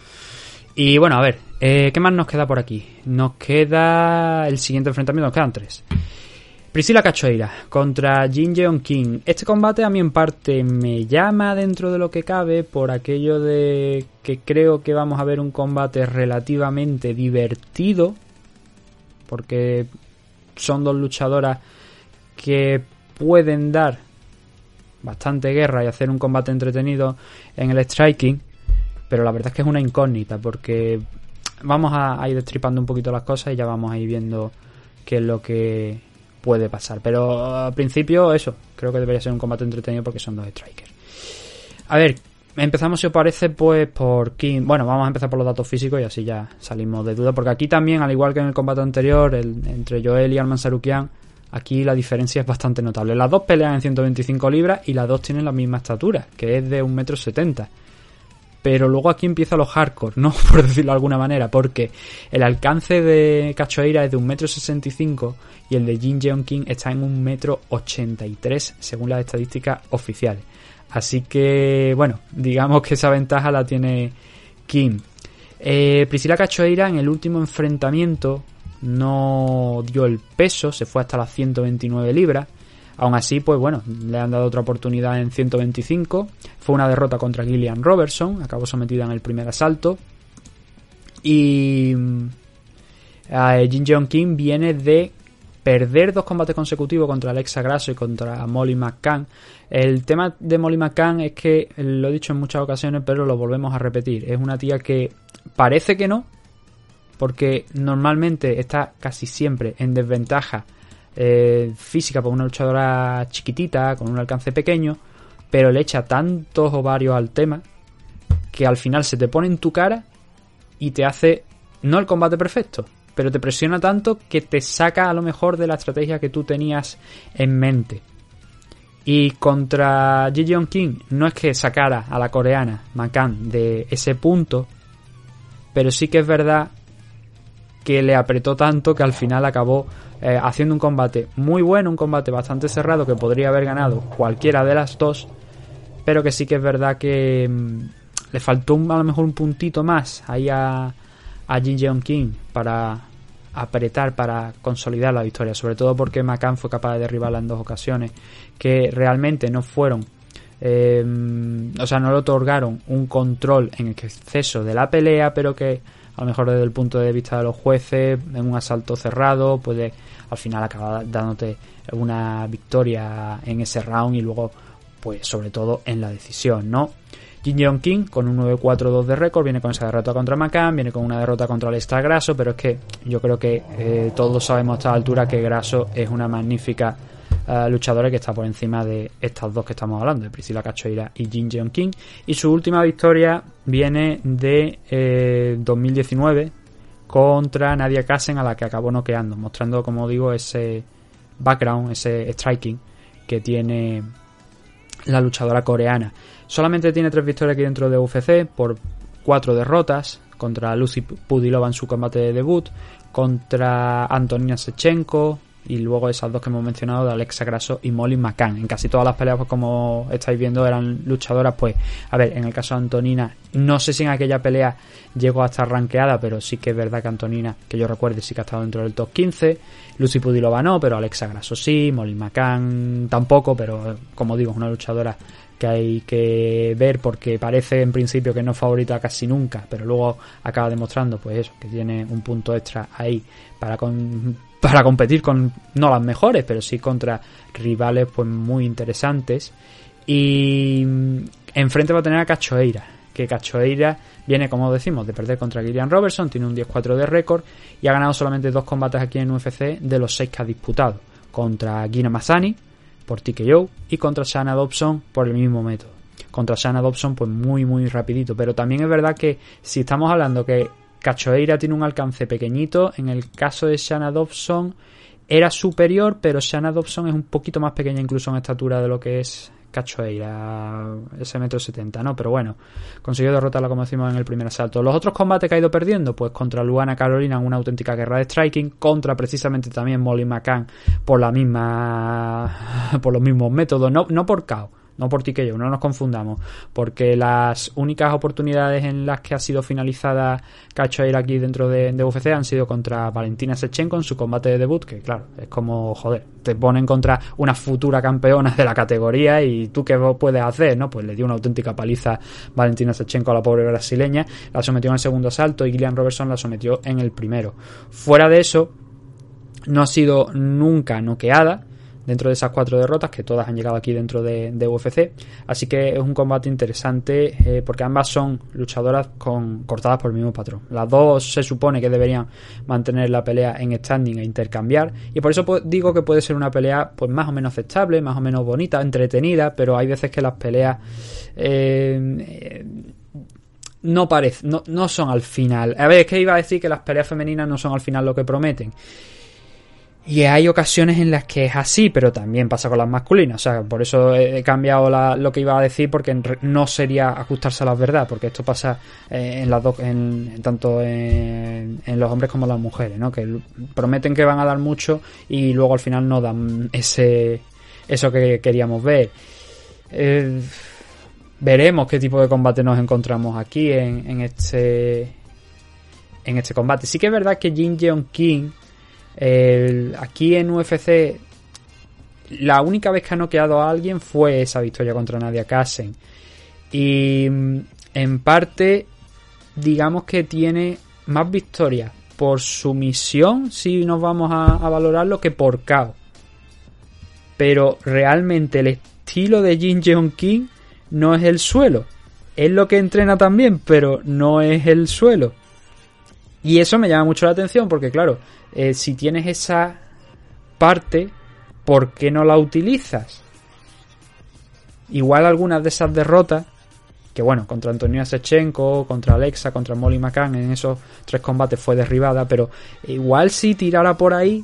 Y bueno, a ver, eh, ¿qué más nos queda por aquí? Nos queda el siguiente enfrentamiento, nos quedan tres. Priscila Cachoeira contra Jin Jeon King. Este combate a mí en parte me llama dentro de lo que cabe por aquello de que creo que vamos a ver un combate relativamente divertido. Porque son dos luchadoras que pueden dar bastante guerra y hacer un combate entretenido en el striking. Pero la verdad es que es una incógnita porque vamos a, ir destripando un poquito las cosas y ya vamos a ir viendo qué es lo que puede pasar. Pero al principio eso, creo que debería ser un combate entretenido porque son dos strikers. A ver, empezamos si os parece pues por King. Bueno, vamos a empezar por los datos físicos y así ya salimos de duda. Porque aquí también, al igual que en el combate anterior, entre Joel y Arman Sarukian, aquí la diferencia es bastante notable. Las dos pelean en 125 libras y las dos tienen la misma estatura, que es de 1,70 m. Pero luego aquí empieza los hardcore, ¿no? Por decirlo de alguna manera, porque el alcance de Cachoeira es de 1,65 m y el de Jin Jeon King está en 1,83 m según las estadísticas oficiales. Así que, bueno, digamos que esa ventaja la tiene Kim. Eh, Priscila Cachoeira en el último enfrentamiento no dio el peso, se fue hasta las 129 libras. Aún así, pues bueno, le han dado otra oportunidad en 125. Fue una derrota contra Gillian Robertson, acabó sometida en el primer asalto. Y eh, Jin Jeon Kim viene de perder dos combates consecutivos contra Alexa Grasso y contra Molly McCann. El tema de Molly McCann es que lo he dicho en muchas ocasiones, pero lo volvemos a repetir. Es una tía que parece que no, porque normalmente está casi siempre en desventaja eh, física por una luchadora chiquitita, con un alcance pequeño, pero le echa tantos ovarios al tema que al final se te pone en tu cara y te hace no el combate perfecto, pero te presiona tanto que te saca a lo mejor de la estrategia que tú tenías en mente. Y contra Ji Yeon King no es que sacara a la coreana McCann de ese punto, pero sí que es verdad que le apretó tanto que al final acabó eh, haciendo un combate muy bueno, un combate bastante cerrado que podría haber ganado cualquiera de las dos, pero que sí que es verdad que mm, le faltó a lo mejor un puntito más ahí a, a Jin Jeon King para apretar, para consolidar la victoria, sobre todo porque McCann fue capaz de derribarla en dos ocasiones que realmente no fueron eh, o sea, no le otorgaron un control en exceso de la pelea, pero que a lo mejor desde el punto de vista de los jueces, en un asalto cerrado, puede al final acabar dándote una victoria en ese round y luego, pues sobre todo en la decisión, ¿no? Jin Jeon King con un 9-4-2 de récord viene con esa derrota contra McCann, viene con una derrota contra el Graso, pero es que yo creo que eh, todos sabemos a esta altura que Graso es una magnífica eh, luchadora que está por encima de estas dos que estamos hablando, de Priscila Cachoeira y Jin Jeon King. Y su última victoria viene de eh, 2019 contra Nadia Kassen, a la que acabó noqueando, mostrando, como digo, ese background, ese striking que tiene la luchadora coreana. Solamente tiene tres victorias aquí dentro de UFC por cuatro derrotas contra Lucy Pudilova en su combate de debut, contra Antonina Sechenko y luego esas dos que hemos mencionado de Alexa Grasso y Molly McCann. En casi todas las peleas, pues como estáis viendo, eran luchadoras, pues, a ver, en el caso de Antonina, no sé si en aquella pelea llegó a estar rankeada, pero sí que es verdad que Antonina, que yo recuerde, sí que ha estado dentro del top 15. Lucy Pudilova no, pero Alexa Grasso sí, Molly McCann tampoco, pero como digo, es una luchadora que hay que ver porque parece en principio que no es favorita casi nunca, pero luego acaba demostrando pues eso, que tiene un punto extra ahí para con, para competir con no las mejores, pero sí contra rivales pues muy interesantes y mm, enfrente va a tener a Cachoeira, que Cachoeira viene como decimos de perder contra Gillian Robertson, tiene un 10-4 de récord y ha ganado solamente dos combates aquí en UFC de los seis que ha disputado, contra Gina Mazzani por TKO y contra Shana Dobson por el mismo método. Contra Shana Dobson pues muy muy rapidito, pero también es verdad que si estamos hablando que Cachoeira tiene un alcance pequeñito, en el caso de Shana Dobson era superior, pero Shana Dobson es un poquito más pequeña incluso en estatura de lo que es Cachoeira, ese metro setenta, ¿no? Pero bueno, consiguió derrotarla como decimos en el primer asalto. Los otros combates que ha ido perdiendo, pues contra Luana Carolina en una auténtica guerra de striking, contra precisamente también Molly McCann por la misma, por los mismos métodos, no, no por KO, no por TKO, no nos confundamos, porque las únicas oportunidades en las que ha sido finalizada Cachoeira aquí dentro de, de, UFC han sido contra Valentina Sechenko en su combate de debut, que claro, es como, joder, te ponen contra una futura campeona de la categoría y tú qué puedes hacer, ¿no? Pues le dio una auténtica paliza Valentina Sechenko a la pobre brasileña, la sometió en el segundo asalto y Gillian Robertson la sometió en el primero. Fuera de eso, no ha sido nunca noqueada, dentro de esas cuatro derrotas que todas han llegado aquí dentro de, UFC así que es un combate interesante eh, porque ambas son luchadoras cortadas por el mismo patrón las dos se supone que deberían mantener la pelea en standing e intercambiar y por eso digo que puede ser una pelea pues más o menos aceptable más o menos bonita entretenida pero hay veces que las peleas eh, no parece, no, no son al final. A ver, es que iba a decir que las peleas femeninas no son al final lo que prometen. Y hay ocasiones en las que es así, pero también pasa con las masculinas. O sea, por eso he cambiado lo que iba a decir, porque no sería ajustarse a la verdad, porque esto pasa eh, en las dos, en, tanto en, en, los hombres como en las mujeres, ¿no? Que prometen que van a dar mucho y luego al final no dan ese eso que queríamos ver. Eh, veremos qué tipo de combate nos encontramos aquí en, en este en este combate. Sí que es verdad que Jin Jeon King el, aquí en UFC, la única vez que ha noqueado a alguien fue esa victoria contra Nadia Kassen. Y en parte, digamos que tiene más victorias por sumisión, si nos vamos a, a valorarlo, que por KO. Pero realmente el estilo de Jin Jeon King no es el suelo. Es lo que entrena también, pero no es el suelo. Y eso me llama mucho la atención porque, claro, eh, si tienes esa parte, ¿por qué no la utilizas? Igual algunas de esas derrotas, que bueno, contra Antonio Sechenko, contra Alexa, contra Molly McCann, en esos tres combates fue derribada, pero igual si tirara por ahí,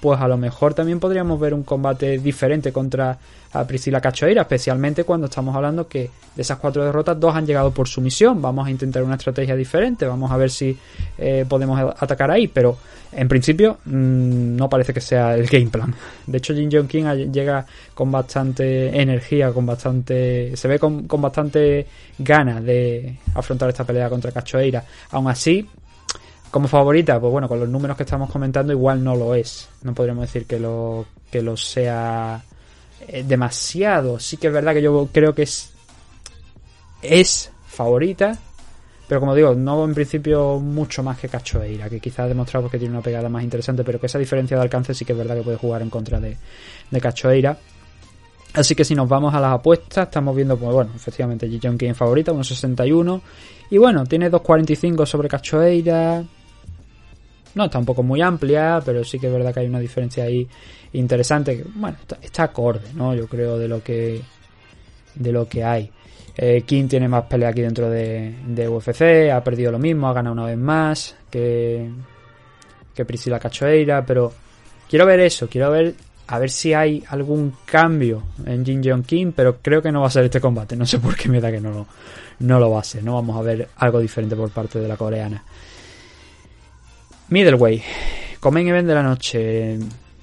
pues a lo mejor también podríamos ver un combate diferente contra a Priscila Cachoeira, especialmente cuando estamos hablando que de esas cuatro derrotas, dos han llegado por sumisión. Vamos a intentar una estrategia diferente, vamos a ver si eh, podemos atacar ahí, pero en principio mmm, no parece que sea el game plan. De hecho, Jin Jong King llega con bastante energía, con bastante. se ve con, con bastante ganas de afrontar esta pelea contra Cachoeira. Aún así, como favorita, pues bueno, con los números que estamos comentando, igual no lo es. No podríamos decir que lo, que lo sea eh, demasiado. Sí que es verdad que yo creo que es, es favorita. Pero como digo, no en principio mucho más que Cachoeira, que quizás ha demostrado que tiene una pegada más interesante, pero que esa diferencia de alcance sí que es verdad que puede jugar en contra de, de Cachoeira. Así que si nos vamos a las apuestas, estamos viendo, pues bueno, efectivamente Ji King favorita, 1.61. Y bueno, tiene 2.45 sobre Cachoeira. No está un poco muy amplia, pero sí que es verdad que hay una diferencia ahí interesante. Bueno, está, está, acorde, ¿no? Yo creo de lo que de lo que hay. Eh, King tiene más pelea aquí dentro de, de, UFC, ha perdido lo mismo, ha ganado una vez más que, que Priscila Cachoeira, pero quiero ver eso, quiero ver a ver si hay algún cambio en Jin Jong Kim, pero creo que no va a ser este combate. No sé por qué me da que no lo, no lo va a ser. No vamos a ver algo diferente por parte de la coreana. Middleweight, Comen Event de la noche.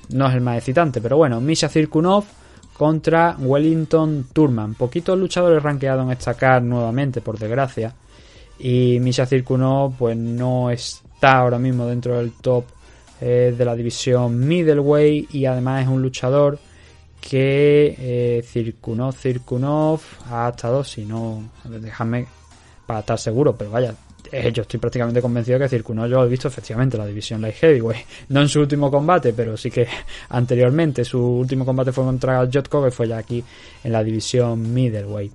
No es el más excitante, pero bueno, Misha Cirkunov contra Wellington Turman. Poquitos luchadores rankeados en esta card nuevamente, por desgracia. Y Misha Cirkunov, pues no está ahora mismo dentro del top eh, de la división middleweight y además es un luchador que eh, Cirkunov, Cirkunov ha estado, si no, déjame para estar seguro, pero vaya, eh, yo estoy prácticamente convencido que Cirkunov yo he visto efectivamente la división light heavyweight, no en su último combate, pero sí que anteriormente, su último combate fue contra Jotko, que fue ya aquí en la división middleweight.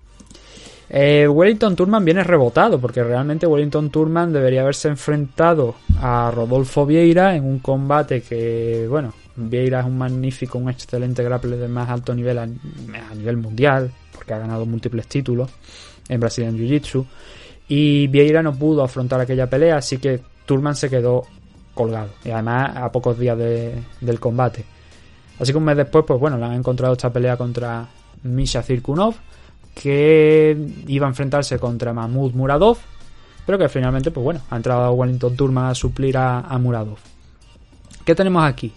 Eh, Wellington Turman viene rebotado porque realmente Wellington Turman debería haberse enfrentado a Rodolfo Vieira en un combate que, bueno, Vieira es un magnífico, un excelente grappler de más alto nivel a, nivel mundial porque ha ganado múltiples títulos en Brazilian Jiu-Jitsu y Vieira no pudo afrontar aquella pelea, así que Turman se quedó colgado y además a pocos días de, del combate. Así que un mes después, pues bueno, le han encontrado esta pelea contra Misha Cirkunov que iba a enfrentarse contra Mahmoud Muradov, pero que finalmente, pues bueno, ha entrado Wellington Turman a suplir a, a Muradov. ¿Qué tenemos aquí?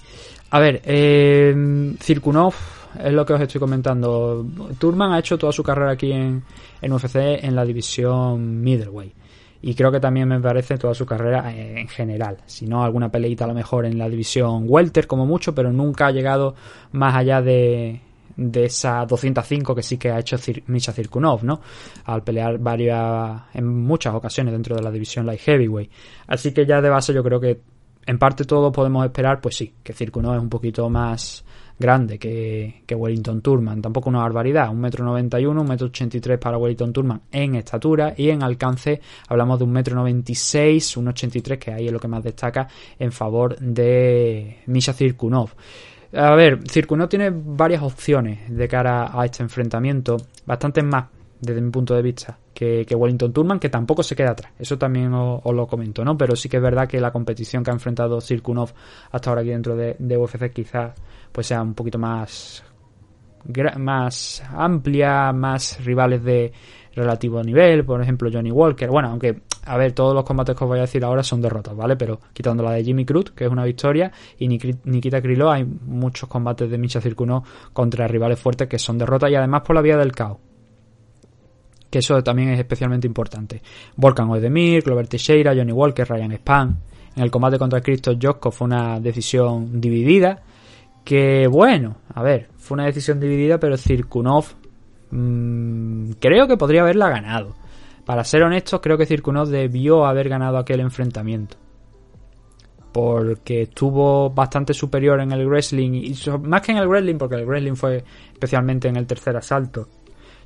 A ver, eh, Cirkunov es lo que os estoy comentando. Turman ha hecho toda su carrera aquí en, en UFC en la división middleweight. Y creo que también me parece toda su carrera en general. Si no, alguna peleita a lo mejor en la división welter como mucho, pero nunca ha llegado más allá de, de esa 205 que sí que ha hecho Misha Cirkunov, ¿no? Al pelear varias, en muchas ocasiones dentro de la división light heavyweight. Así que ya de base yo creo que en parte todo podemos esperar, pues sí, que Cirkunov es un poquito más grande que, que Wellington Turman. Tampoco una barbaridad, 1,91m, 1,83m para Wellington Turman en estatura y en alcance hablamos de 1,96m, 1,83m, que ahí es lo que más destaca en favor de Misha Cirkunov. A ver, Cirkunov tiene varias opciones de cara a este enfrentamiento, bastantes más desde mi punto de vista que, Wellington Turman, que tampoco se queda atrás. Eso también os, lo comento, ¿no? Pero sí que es verdad que la competición que ha enfrentado Cirkunov hasta ahora aquí dentro de, UFC quizás pues sea un poquito más más amplia, más rivales de relativo nivel, por ejemplo Johnny Walker, bueno, aunque a ver, todos los combates que os voy a decir ahora son derrotas, ¿vale? Pero quitando la de Jimmy Cruz, que es una victoria, y Nikita Krylov, hay muchos combates de Misha Circuno contra rivales fuertes que son derrotas y además por la vía del caos que eso también es especialmente importante. Volkan Oedemir, Glover Teixeira, Johnny Walker, Ryan Span. En el combate contra Cristo Josko fue una decisión dividida. Que bueno, a ver, fue una decisión dividida, pero Cirkunov mmm, creo que podría haberla ganado. Para ser honestos, creo que Cirkunov debió haber ganado aquel enfrentamiento. Porque estuvo bastante superior en el wrestling. Y más que en el wrestling, porque el wrestling fue especialmente en el tercer asalto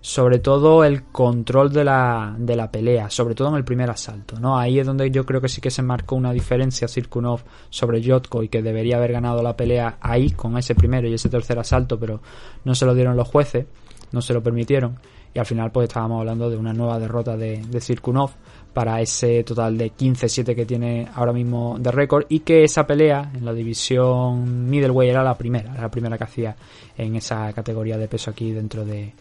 sobre todo el control de la, de la pelea, sobre todo en el primer asalto, ¿no? Ahí es donde yo creo que sí que se marcó una diferencia Sirkunov sobre Jotko y que debería haber ganado la pelea ahí con ese primero y ese tercer asalto, pero no se lo dieron los jueces, no se lo permitieron y al final pues estábamos hablando de una nueva derrota de, de Cirkunov para ese total de 15-7 que tiene ahora mismo de récord y que esa pelea en la división middleweight era la primera, era la primera que hacía en esa categoría de peso aquí dentro de,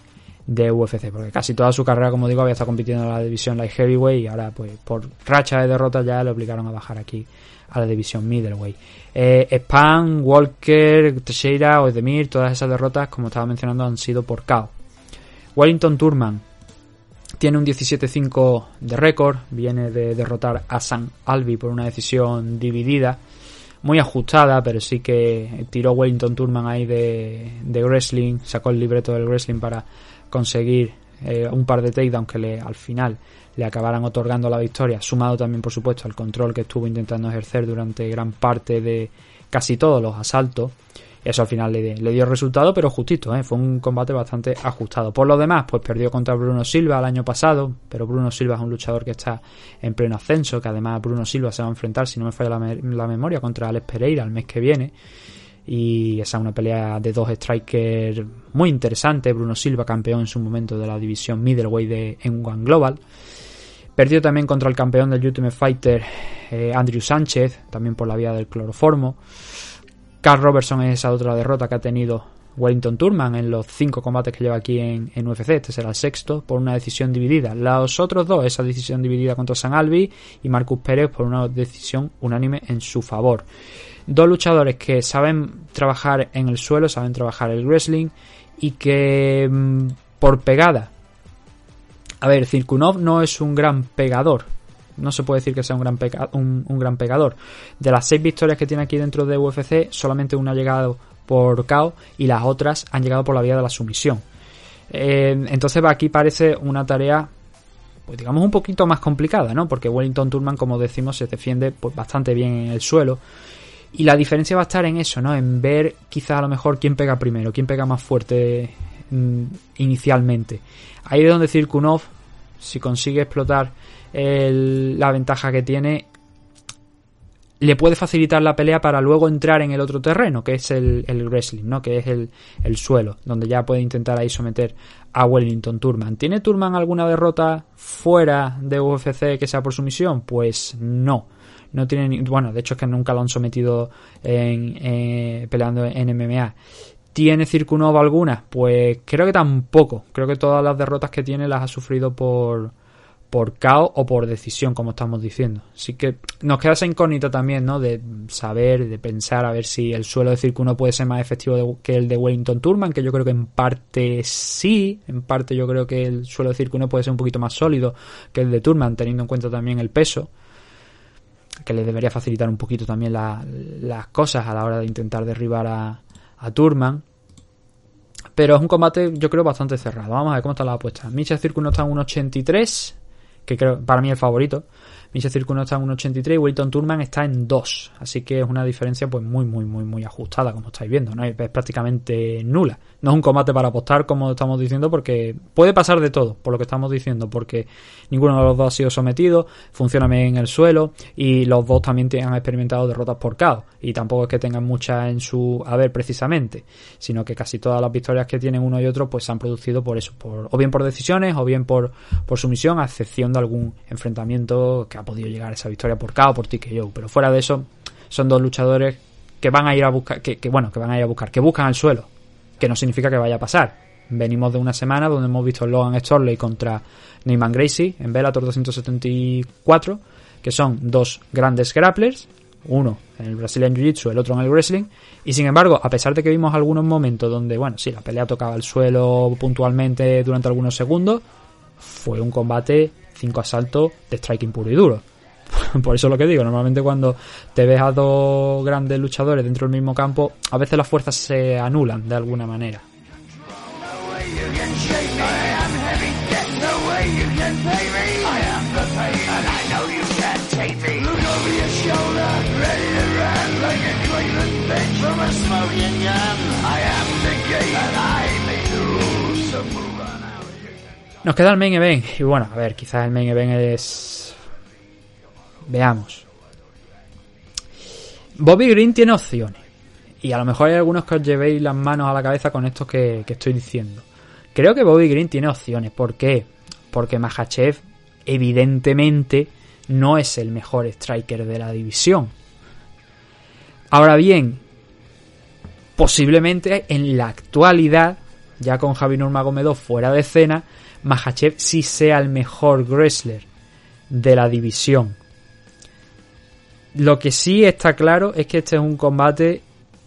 de UFC, porque casi toda su carrera, como digo, había estado compitiendo en la división light heavyweight y ahora pues por racha de derrotas ya le obligaron a bajar aquí a la división middleweight. Eh, Span, Walker, Teixeira, Oedemir, todas esas derrotas, como estaba mencionando, han sido por KO. Wellington Turman tiene un 17-5 de récord, viene de derrotar a San Albi por una decisión dividida, muy ajustada, pero sí que tiró Wellington Turman ahí de, de wrestling, sacó el libreto del wrestling para conseguir eh, un par de takedowns que le, al final le acabaran otorgando la victoria, sumado también por supuesto al control que estuvo intentando ejercer durante gran parte de casi todos los asaltos. Eso al final le, dio resultado, pero justito, ¿eh? fue un combate bastante ajustado. Por lo demás, pues perdió contra Bruno Silva el año pasado, pero Bruno Silva es un luchador que está en pleno ascenso, que además Bruno Silva se va a enfrentar, si no me falla la, me la memoria, contra Alex Pereira el mes que viene y esa es una pelea de dos strikers muy interesante. Bruno Silva, campeón en su momento de la división middleweight de en One Global. Perdió también contra el campeón del Ultimate Fighter, eh, Andrew Sánchez, también por la vía del cloroformo. Carl Robertson es esa otra derrota que ha tenido Wellington Turman en los cinco combates que lleva aquí en, en, UFC. Este será el sexto por una decisión dividida. Los otros dos, esa decisión dividida contra San Albi y Marcus Pérez por una decisión unánime en su favor. Dos luchadores que saben trabajar en el suelo, saben trabajar el wrestling y que mmm, por pegada. A ver, Cirkunov no es un gran pegador. No se puede decir que sea un gran, un gran pegador. De las seis victorias que tiene aquí dentro de UFC, solamente una ha llegado por KO y las otras han llegado por la vía de la sumisión. Eh, entonces aquí parece una tarea, pues digamos un poquito más complicada, ¿no? Porque Wellington Turman, como decimos, se defiende pues, bastante bien en el suelo. Y la diferencia va a estar en eso, ¿no? En ver quizás a lo mejor quién pega primero, quién pega más fuerte mm, inicialmente. Ahí es donde Cirkunov, si consigue explotar la ventaja que tiene, le puede facilitar la pelea para luego entrar en el otro terreno, que es el, el wrestling, ¿no? Que es el, el, suelo, donde ya puede intentar ahí someter a Wellington Turman. ¿Tiene Turman alguna derrota fuera de UFC que sea por sumisión? Pues no. No tiene ni, bueno, de hecho es que nunca lo han sometido en, eh, peleando en MMA. ¿Tiene Circunova alguna? Pues creo que tampoco. Creo que todas las derrotas que tiene las ha sufrido por, por KO o por decisión, como estamos diciendo. Así que nos queda esa incógnita también, ¿no? De saber, de pensar a ver si el suelo de Circuno puede ser más efectivo que el de Wellington Turman, que yo creo que en parte sí, en parte yo creo que el suelo de Circuno puede ser un poquito más sólido que el de Turman, teniendo en cuenta también el peso, que le debería facilitar un poquito también la, las cosas a la hora de intentar derribar a, a Turman. Pero es un combate, yo creo, bastante cerrado. Vamos a ver cómo está la apuesta. Micha Circuno está en 1.83 que creo para mí el favorito. Misha Circuno está en 1.83 y Wilton Turman está en 2. Así que es una diferencia pues muy, muy, muy, muy ajustada, como estáis viendo. ¿no? Es prácticamente nula. No es un combate para apostar, como estamos diciendo, porque puede pasar de todo, por lo que estamos diciendo, porque ninguno de los dos ha sido sometido, funciona bien en el suelo y los dos también han experimentado derrotas por KO. Y tampoco es que tengan muchas en su haber precisamente, sino que casi todas las victorias que tienen uno y otro pues se han producido por eso, por, o bien por decisiones o bien por, por sumisión, a excepción de algún enfrentamiento que ha podido llegar a esa victoria por KO o por TKO. Pero fuera de eso, son dos luchadores que van a ir a buscar, que, bueno, que van a ir a buscar, que buscan el suelo, que no significa que vaya a pasar. Venimos de una semana donde hemos visto Logan Storley contra Neyman Gracie en Bellator 274, que son dos grandes grapplers, uno en el Brazilian Jiu-Jitsu, el otro en el wrestling, y sin embargo, a pesar de que vimos algunos momentos donde, bueno, sí, la pelea tocaba el suelo puntualmente durante algunos segundos, fue un combate cinco asaltos de striking puro y duro. Por eso lo que digo, normalmente cuando te ves a dos grandes luchadores dentro del mismo campo, a veces las fuerzas se anulan de alguna manera. Nos queda el main event. Y bueno, a ver, quizás el main event es. Veamos. Bobby Green tiene opciones. Y a lo mejor hay algunos que os llevéis las manos a la cabeza con esto que, estoy diciendo. Creo que Bobby Green tiene opciones. ¿Por qué? Porque Mahachev evidentemente no es el mejor striker de la división. Ahora bien, posiblemente en la actualidad, ya con Javi Nurmagomedov fuera de escena, Mahachev sí sea el mejor wrestler de la división. Lo que sí está claro es que este es un combate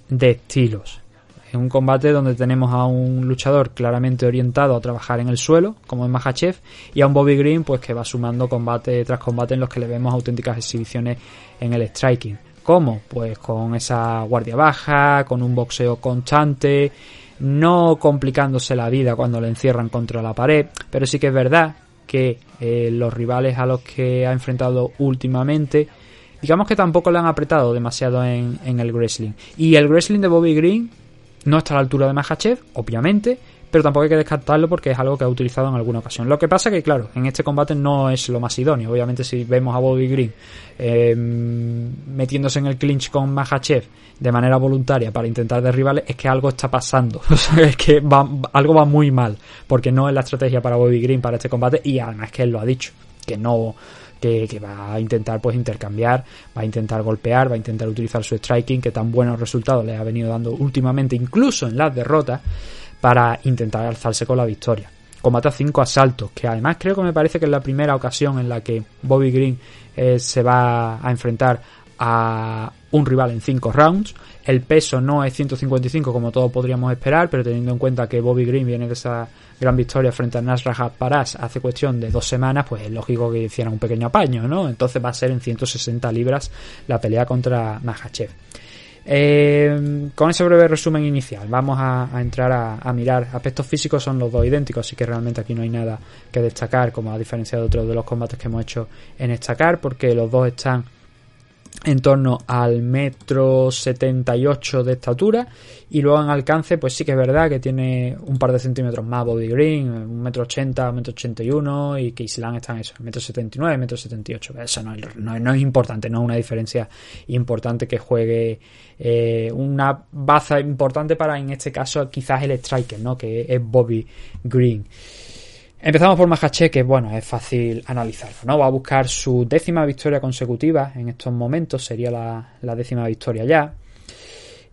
de estilos. Es un combate donde tenemos a un luchador claramente orientado a trabajar en el suelo, como es Mahachev, y a un Bobby Green pues que va sumando combate tras combate en los que le vemos auténticas exhibiciones en el striking. ¿Cómo? Pues con esa guardia baja, con un boxeo constante, no complicándose la vida cuando le encierran contra la pared, pero sí que es verdad que eh, los rivales a los que ha enfrentado últimamente, digamos que tampoco le han apretado demasiado en, en el wrestling. Y el wrestling de Bobby Green no está a la altura de Mahachev, obviamente, pero tampoco hay que descartarlo porque es algo que ha utilizado en alguna ocasión. Lo que pasa que, claro, en este combate no es lo más idóneo. Obviamente, si vemos a Bobby Green eh, metiéndose en el clinch con Mahachev de manera voluntaria para intentar derribarle, es que algo está pasando. es que algo va muy mal, porque no es la estrategia para Bobby Green para este combate y además que él lo ha dicho, que no que, va a intentar pues intercambiar, va a intentar golpear, va a intentar utilizar su striking que tan buenos resultados le ha venido dando últimamente, incluso en las derrotas para intentar alzarse con la victoria. Combate a 5 asaltos, que además creo que me parece que es la primera ocasión en la que Bobby Green eh, se va a enfrentar a un rival en 5 rounds. El peso no es 155 como todos podríamos esperar, pero teniendo en cuenta que Bobby Green viene de esa gran victoria frente a Nasraj Paras hace cuestión de dos semanas, pues es lógico que hiciera un pequeño apaño, ¿no? Entonces va a ser en 160 libras la pelea contra Mahachev. Eh, con ese breve resumen inicial, vamos a, entrar a, mirar. Aspectos físicos son los dos idénticos, así que realmente aquí no hay nada que destacar, como a diferencia de otros de los combates que hemos hecho en estacar, porque los dos están en torno al metro 78 de estatura y luego en alcance pues sí que es verdad que tiene un par de centímetros más Bobby Green un metro 80 un metro 81 y que Islam está en eso metro 79 metro 78 eso no, no, es importante no es una diferencia importante que juegue eh, una baza importante para en este caso quizás el striker no que es Bobby Green Empezamos por Mahache, que bueno, es fácil analizarlo, ¿no? Va a buscar su décima victoria consecutiva en estos momentos, sería la, décima victoria ya.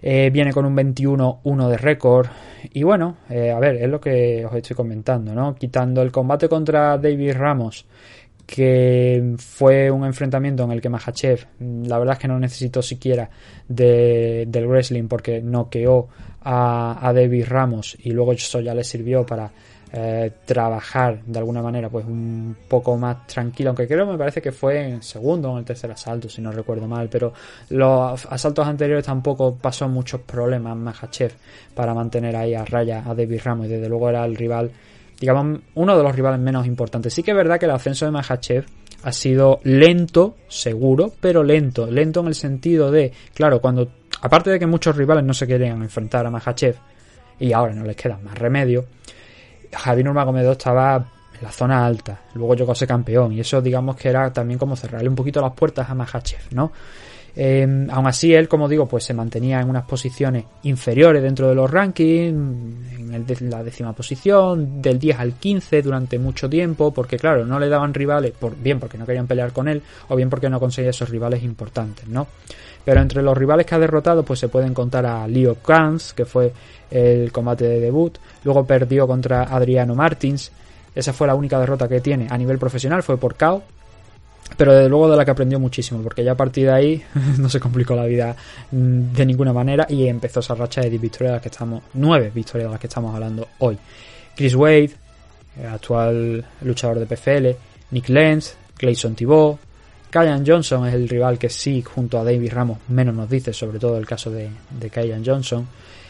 Eh, viene con un 21-1 de récord. Y bueno, eh, a ver, es lo que os estoy comentando, ¿no? Quitando el combate contra David Ramos, que fue un enfrentamiento en el que Mahachev, la verdad es que no necesitó siquiera del wrestling porque noqueó a, a David Ramos y luego eso ya le sirvió para eh, trabajar de alguna manera pues un poco más tranquilo, aunque creo me parece que fue en segundo o en el tercer asalto, si no recuerdo mal, pero los asaltos anteriores tampoco pasó muchos problemas Mahachev para mantener ahí a raya a David Ramos y desde luego era el rival, digamos, uno de los rivales menos importantes. Sí que es verdad que el ascenso de Mahachev ha sido lento, seguro, pero lento, lento en el sentido de, claro, cuando, aparte de que muchos rivales no se querían enfrentar a Mahachev y ahora no les queda más remedio, Javi Nurmagomedov estaba en la zona alta, luego llegó a ser campeón y eso digamos que era también como cerrarle un poquito las puertas a Mahachev, ¿no? Em, aún así él, como digo, pues se mantenía en unas posiciones inferiores dentro de los rankings, en la décima posición, del 10 al 15 durante mucho tiempo, porque claro, no le daban rivales, por, bien porque no querían pelear con él, o bien porque no conseguía esos rivales importantes, ¿no? Pero entre los rivales que ha derrotado, pues se pueden contar a Leo Kranz, que fue el combate de debut. Luego perdió contra Adriano Martins. Esa fue la única derrota que tiene a nivel profesional, fue por KO. Pero desde luego de la que aprendió muchísimo, porque ya a partir de ahí no se complicó la vida de ninguna manera y empezó esa racha de 10 victorias de las que estamos, 9 victorias de las que estamos hablando hoy. Chris Wade, actual luchador de PFL, Nick Lenz, Clayson Thibault, Kyan Johnson es el rival que sí, junto a David Ramos, menos nos dice, sobre todo el caso de, de Johnson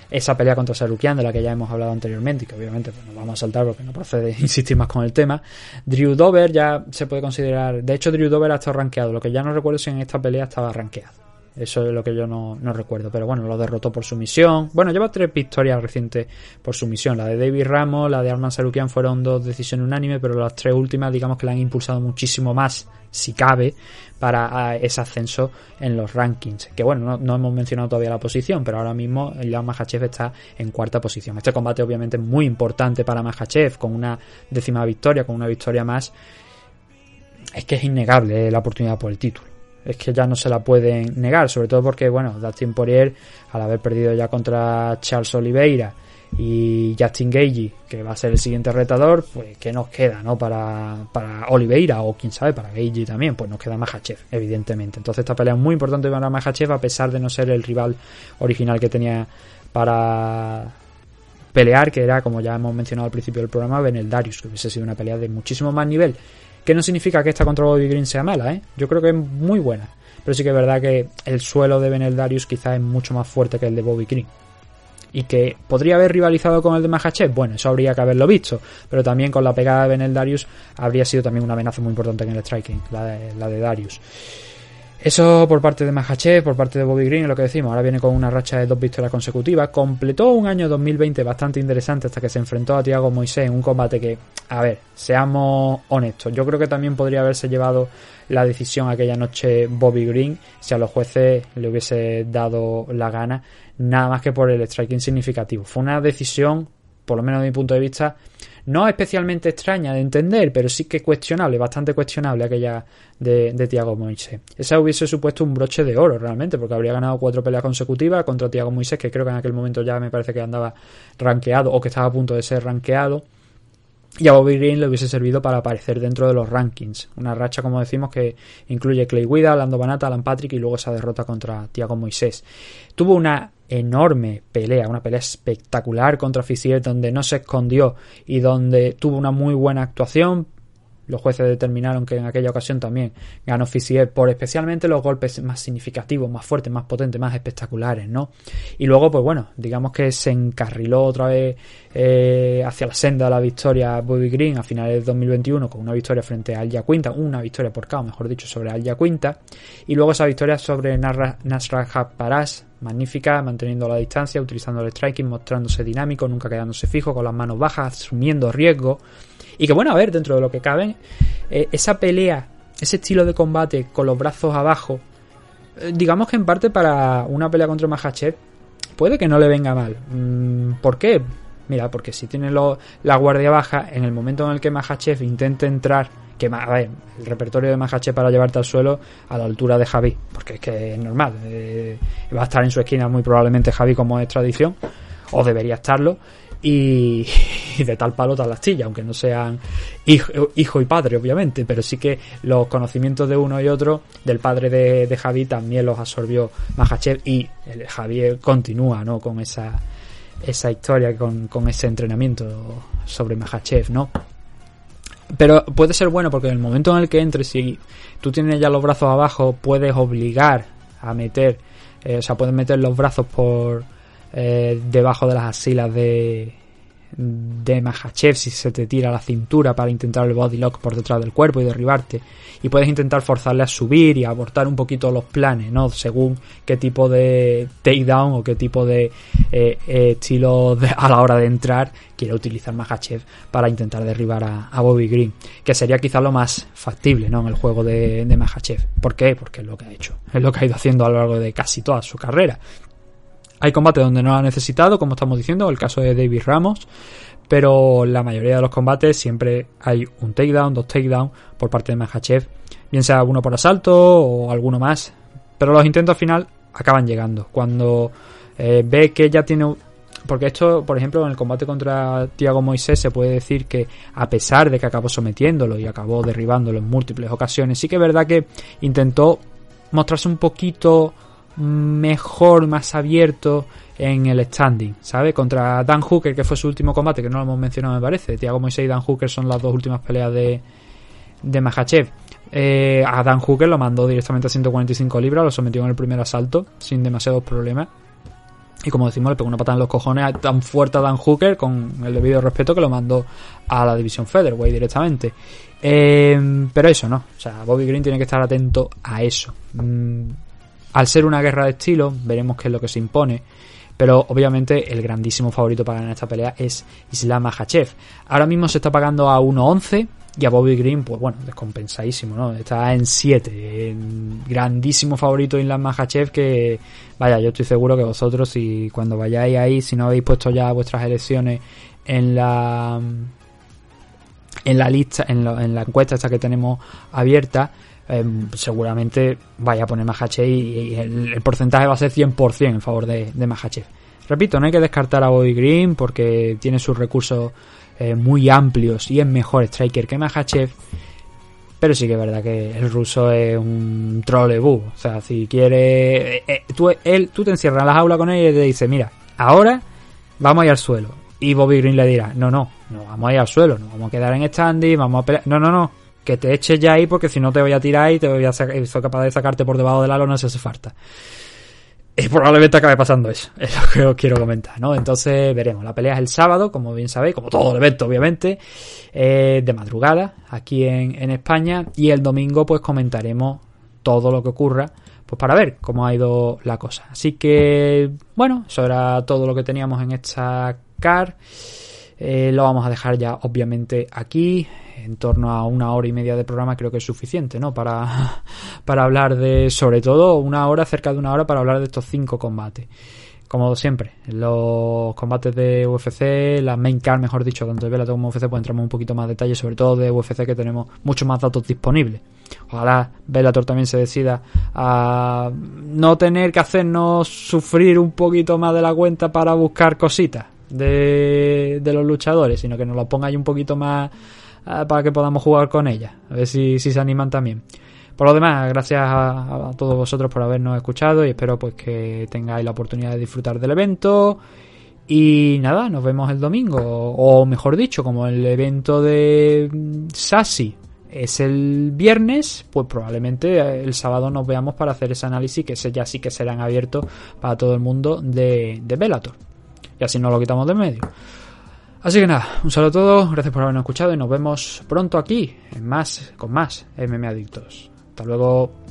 esa pelea contra Sarukian de la que ya hemos hablado anteriormente y que obviamente pues, nos vamos a saltar porque no procede insistir más con el tema. Drew Dover ya se puede considerar, de hecho Drew Dover ha estado rankeado, lo que ya no recuerdo si en esta pelea estaba rankeado. Eso es lo que yo no, no recuerdo. Pero bueno, lo derrotó por sumisión. Bueno, lleva tres victorias recientes por sumisión. La de David Ramos, la de Arman Sarukian fueron dos decisiones unánimes, pero las tres últimas, digamos que la han impulsado muchísimo más, si cabe, para ese ascenso en los rankings. Que bueno, no, hemos mencionado todavía la posición, pero ahora mismo Leon Mahachev está en cuarta posición. Este combate obviamente es muy importante para Mahachev, con una décima victoria, con una victoria más. Es que es innegable la oportunidad por el título es que ya no se la pueden negar, sobre todo porque, bueno, Dustin Poirier, al haber perdido ya contra Charles Oliveira y Justin Gagey, que va a ser el siguiente retador, pues ¿qué nos queda, no? Para, para Oliveira o quién sabe, para Gagey también, pues nos queda Mahachev, evidentemente. Entonces esta pelea es muy importante para Mahachev a pesar de no ser el rival original que tenía para pelear, que era, como ya hemos mencionado al principio del programa, Benel Darius, que hubiese sido una pelea de muchísimo más nivel que no significa que esta contra Bobby Green sea mala, ¿eh? Yo creo que es muy buena. Pero sí que es verdad que el suelo de Benel Darius quizás es mucho más fuerte que el de Bobby Green. Y que podría haber rivalizado con el de Mahachev, bueno, eso habría que haberlo visto. Pero también con la pegada de Benel Darius habría sido también una amenaza muy importante en el striking, la de, la de Darius. Eso por parte de Mahachev, por parte de Bobby Green, lo que decimos. Ahora viene con una racha de dos victorias consecutivas. Completó un año 2020 bastante interesante hasta que se enfrentó a Thiago Moisés en un combate que, a ver, seamos honestos. Yo creo que también podría haberse llevado la decisión aquella noche Bobby Green si a los jueces le hubiese dado la gana, nada más que por el striking significativo. Fue una decisión, por lo menos de mi punto de vista, no especialmente extraña de entender, pero sí que cuestionable, bastante cuestionable aquella de, de Tiago Moisés. Esa hubiese supuesto un broche de oro realmente, porque habría ganado cuatro peleas consecutivas contra Tiago Moisés, que creo que en aquel momento ya me parece que andaba rankeado o que estaba a punto de ser rankeado. Y a Bobby Green le hubiese servido para aparecer dentro de los rankings. Una racha, como decimos, que incluye Clay Guida, Lando Banata, Alan Patrick y luego esa derrota contra Tiago Moisés. Tuvo una enorme pelea, una pelea espectacular contra Fisier donde no se escondió y donde tuvo una muy buena actuación, los jueces determinaron que en aquella ocasión también ganó Fisier por especialmente los golpes más significativos, más fuertes, más potentes, más espectaculares, ¿no? Y luego, pues bueno, digamos que se encarriló otra vez eh, hacia la senda de la victoria Bobby Green a finales de 2021 con una victoria frente a Alja Quinta, una victoria por KO, mejor dicho, sobre Alja Quinta, y luego esa victoria sobre Nasra Paras, magnífica, manteniendo la distancia, utilizando el striking, mostrándose dinámico, nunca quedándose fijo, con las manos bajas, asumiendo riesgo y que bueno, a ver, dentro de lo que cabe, eh, esa pelea, ese estilo de combate con los brazos abajo, eh, digamos que en parte para una pelea contra Mahachev puede que no le venga mal. Mm, ¿Por qué? Mira, porque si tiene la guardia baja, en el momento en el que Mahachev intente entrar, que a ver, el repertorio de Mahachev para llevarte al suelo a la altura de Javi, porque es que es normal, eh, va a estar en su esquina muy probablemente Javi como es tradición, o debería estarlo, y, de tal palo tal astilla, aunque no sean hijo, y padre, obviamente, pero sí que los conocimientos de uno y otro, del padre de, Javi, también los absorbió Mahachev y Javier continúa ¿no? con esa, esa historia, con, con ese entrenamiento sobre Mahachev, ¿no? Pero puede ser bueno porque en el momento en el que entres, si tú tienes ya los brazos abajo, puedes obligar a meter, eh, o sea, puedes meter los brazos por, eh, debajo de las asilas de, de Mahachev si se te tira la cintura para intentar el body lock por detrás del cuerpo y derribarte. Y puedes intentar forzarle a subir y abortar un poquito los planes no según qué tipo de takedown o qué tipo de eh, eh, estilo a la hora de entrar quiere utilizar Mahachev para intentar derribar a, Bobby Green que sería quizá lo más factible no en el juego de, de Mahachev. ¿por qué? porque es lo que ha hecho. Es lo que ha ido haciendo a lo largo de casi toda su carrera hay combates donde no lo ha necesitado, como estamos diciendo, el caso de David Ramos, pero la mayoría de los combates siempre hay un takedown, dos takedowns por parte de Mahachev, bien sea uno por asalto o alguno más, pero los intentos al final acaban llegando. Cuando eh, ve que ya tiene porque esto, por ejemplo, en el combate contra Tiago Moisés se puede decir que a pesar de que acabó sometiéndolo y acabó derribándolo en múltiples ocasiones, sí que es verdad que intentó mostrarse un poquito mejor, más abierto en el standing, ¿sabe? Contra Dan Hooker, que fue su último combate, que no lo hemos mencionado, me parece. Tiago Moisés y Dan Hooker son las dos últimas peleas de, de Mahachev. Eh, a Dan Hooker lo mandó directamente a 145 libras, lo sometió en el primer asalto, sin demasiados problemas. Y como decimos, le pegó una patada en los cojones tan fuerte a Dan Hooker, con el debido respeto, que lo mandó a la división Featherweight directamente. Eh, pero eso no, o sea, Bobby Green tiene que estar atento a eso. Mm, al ser una guerra de estilo, veremos qué es lo que se impone. Pero obviamente el grandísimo favorito para ganar esta pelea es Islam Makhachev. Ahora mismo se está pagando a 1.11 y a Bobby Green, pues bueno, descompensadísimo, ¿no? Está en 7. Grandísimo favorito Islam Makhachev que, vaya, yo estoy seguro que vosotros, si cuando vayáis ahí, si no habéis puesto ya vuestras elecciones en la en la lista, en, la encuesta esta que tenemos abierta, em, seguramente vaya a poner Mahachev y, el, porcentaje va a ser 100% en favor de, de Mahachev. Repito, no hay que descartar a Bobby Green porque tiene sus recursos eh, muy amplios y es mejor striker que Mahachev. Pero sí que es verdad que el ruso es un trolebú. O sea, si quiere. Eh, eh, tú, él, tú te encierras en la jaula con él y te dice: Mira, ahora vamos a ir al suelo. Y Bobby Green le dirá: No, no, no vamos a ir al suelo, no vamos a quedar en standing, vamos a pelear. No, no, no, que te eches ya ahí porque si no te voy a tirar y te voy a sacar, soy capaz de sacarte por debajo de la lona si hace falta. Y probablemente acabe pasando eso, es lo que os quiero comentar, ¿no? Entonces veremos, la pelea es el sábado, como bien sabéis, como todo el evento obviamente, eh, de madrugada aquí en, en, España y el domingo pues comentaremos todo lo que ocurra pues para ver cómo ha ido la cosa. Así que bueno, eso era todo lo que teníamos en esta car. Eh, lo vamos a dejar ya obviamente aquí en torno a una hora y media de programa creo que es suficiente, ¿no? Para, para hablar de, sobre todo, una hora, cerca de una hora, para hablar de estos cinco combates. Como siempre, los combates de UFC, la main card, mejor dicho, tanto de Bellator como UFC, pues entramos un poquito más detalle, sobre todo de UFC que tenemos muchos más datos disponibles. Ojalá Bellator también se decida a no tener que hacernos sufrir un poquito más de la cuenta para buscar cositas de, de los luchadores, sino que nos lo ponga ahí un poquito más Ah, para que podamos jugar con ella. A ver si, si se animan también. Por lo demás, gracias a, todos vosotros por habernos escuchado y espero pues que tengáis la oportunidad de disfrutar del evento. Y nada, nos vemos el domingo. O mejor dicho, como el evento de Sassy es el viernes, pues probablemente el sábado nos veamos para hacer ese análisis que ya sí que serán abiertos para todo el mundo de, de. Y así nos lo quitamos de medio. Así que nada, un saludo a todos, gracias por habernos escuchado y nos vemos pronto aquí, más, con más MM Adictos. Hasta luego.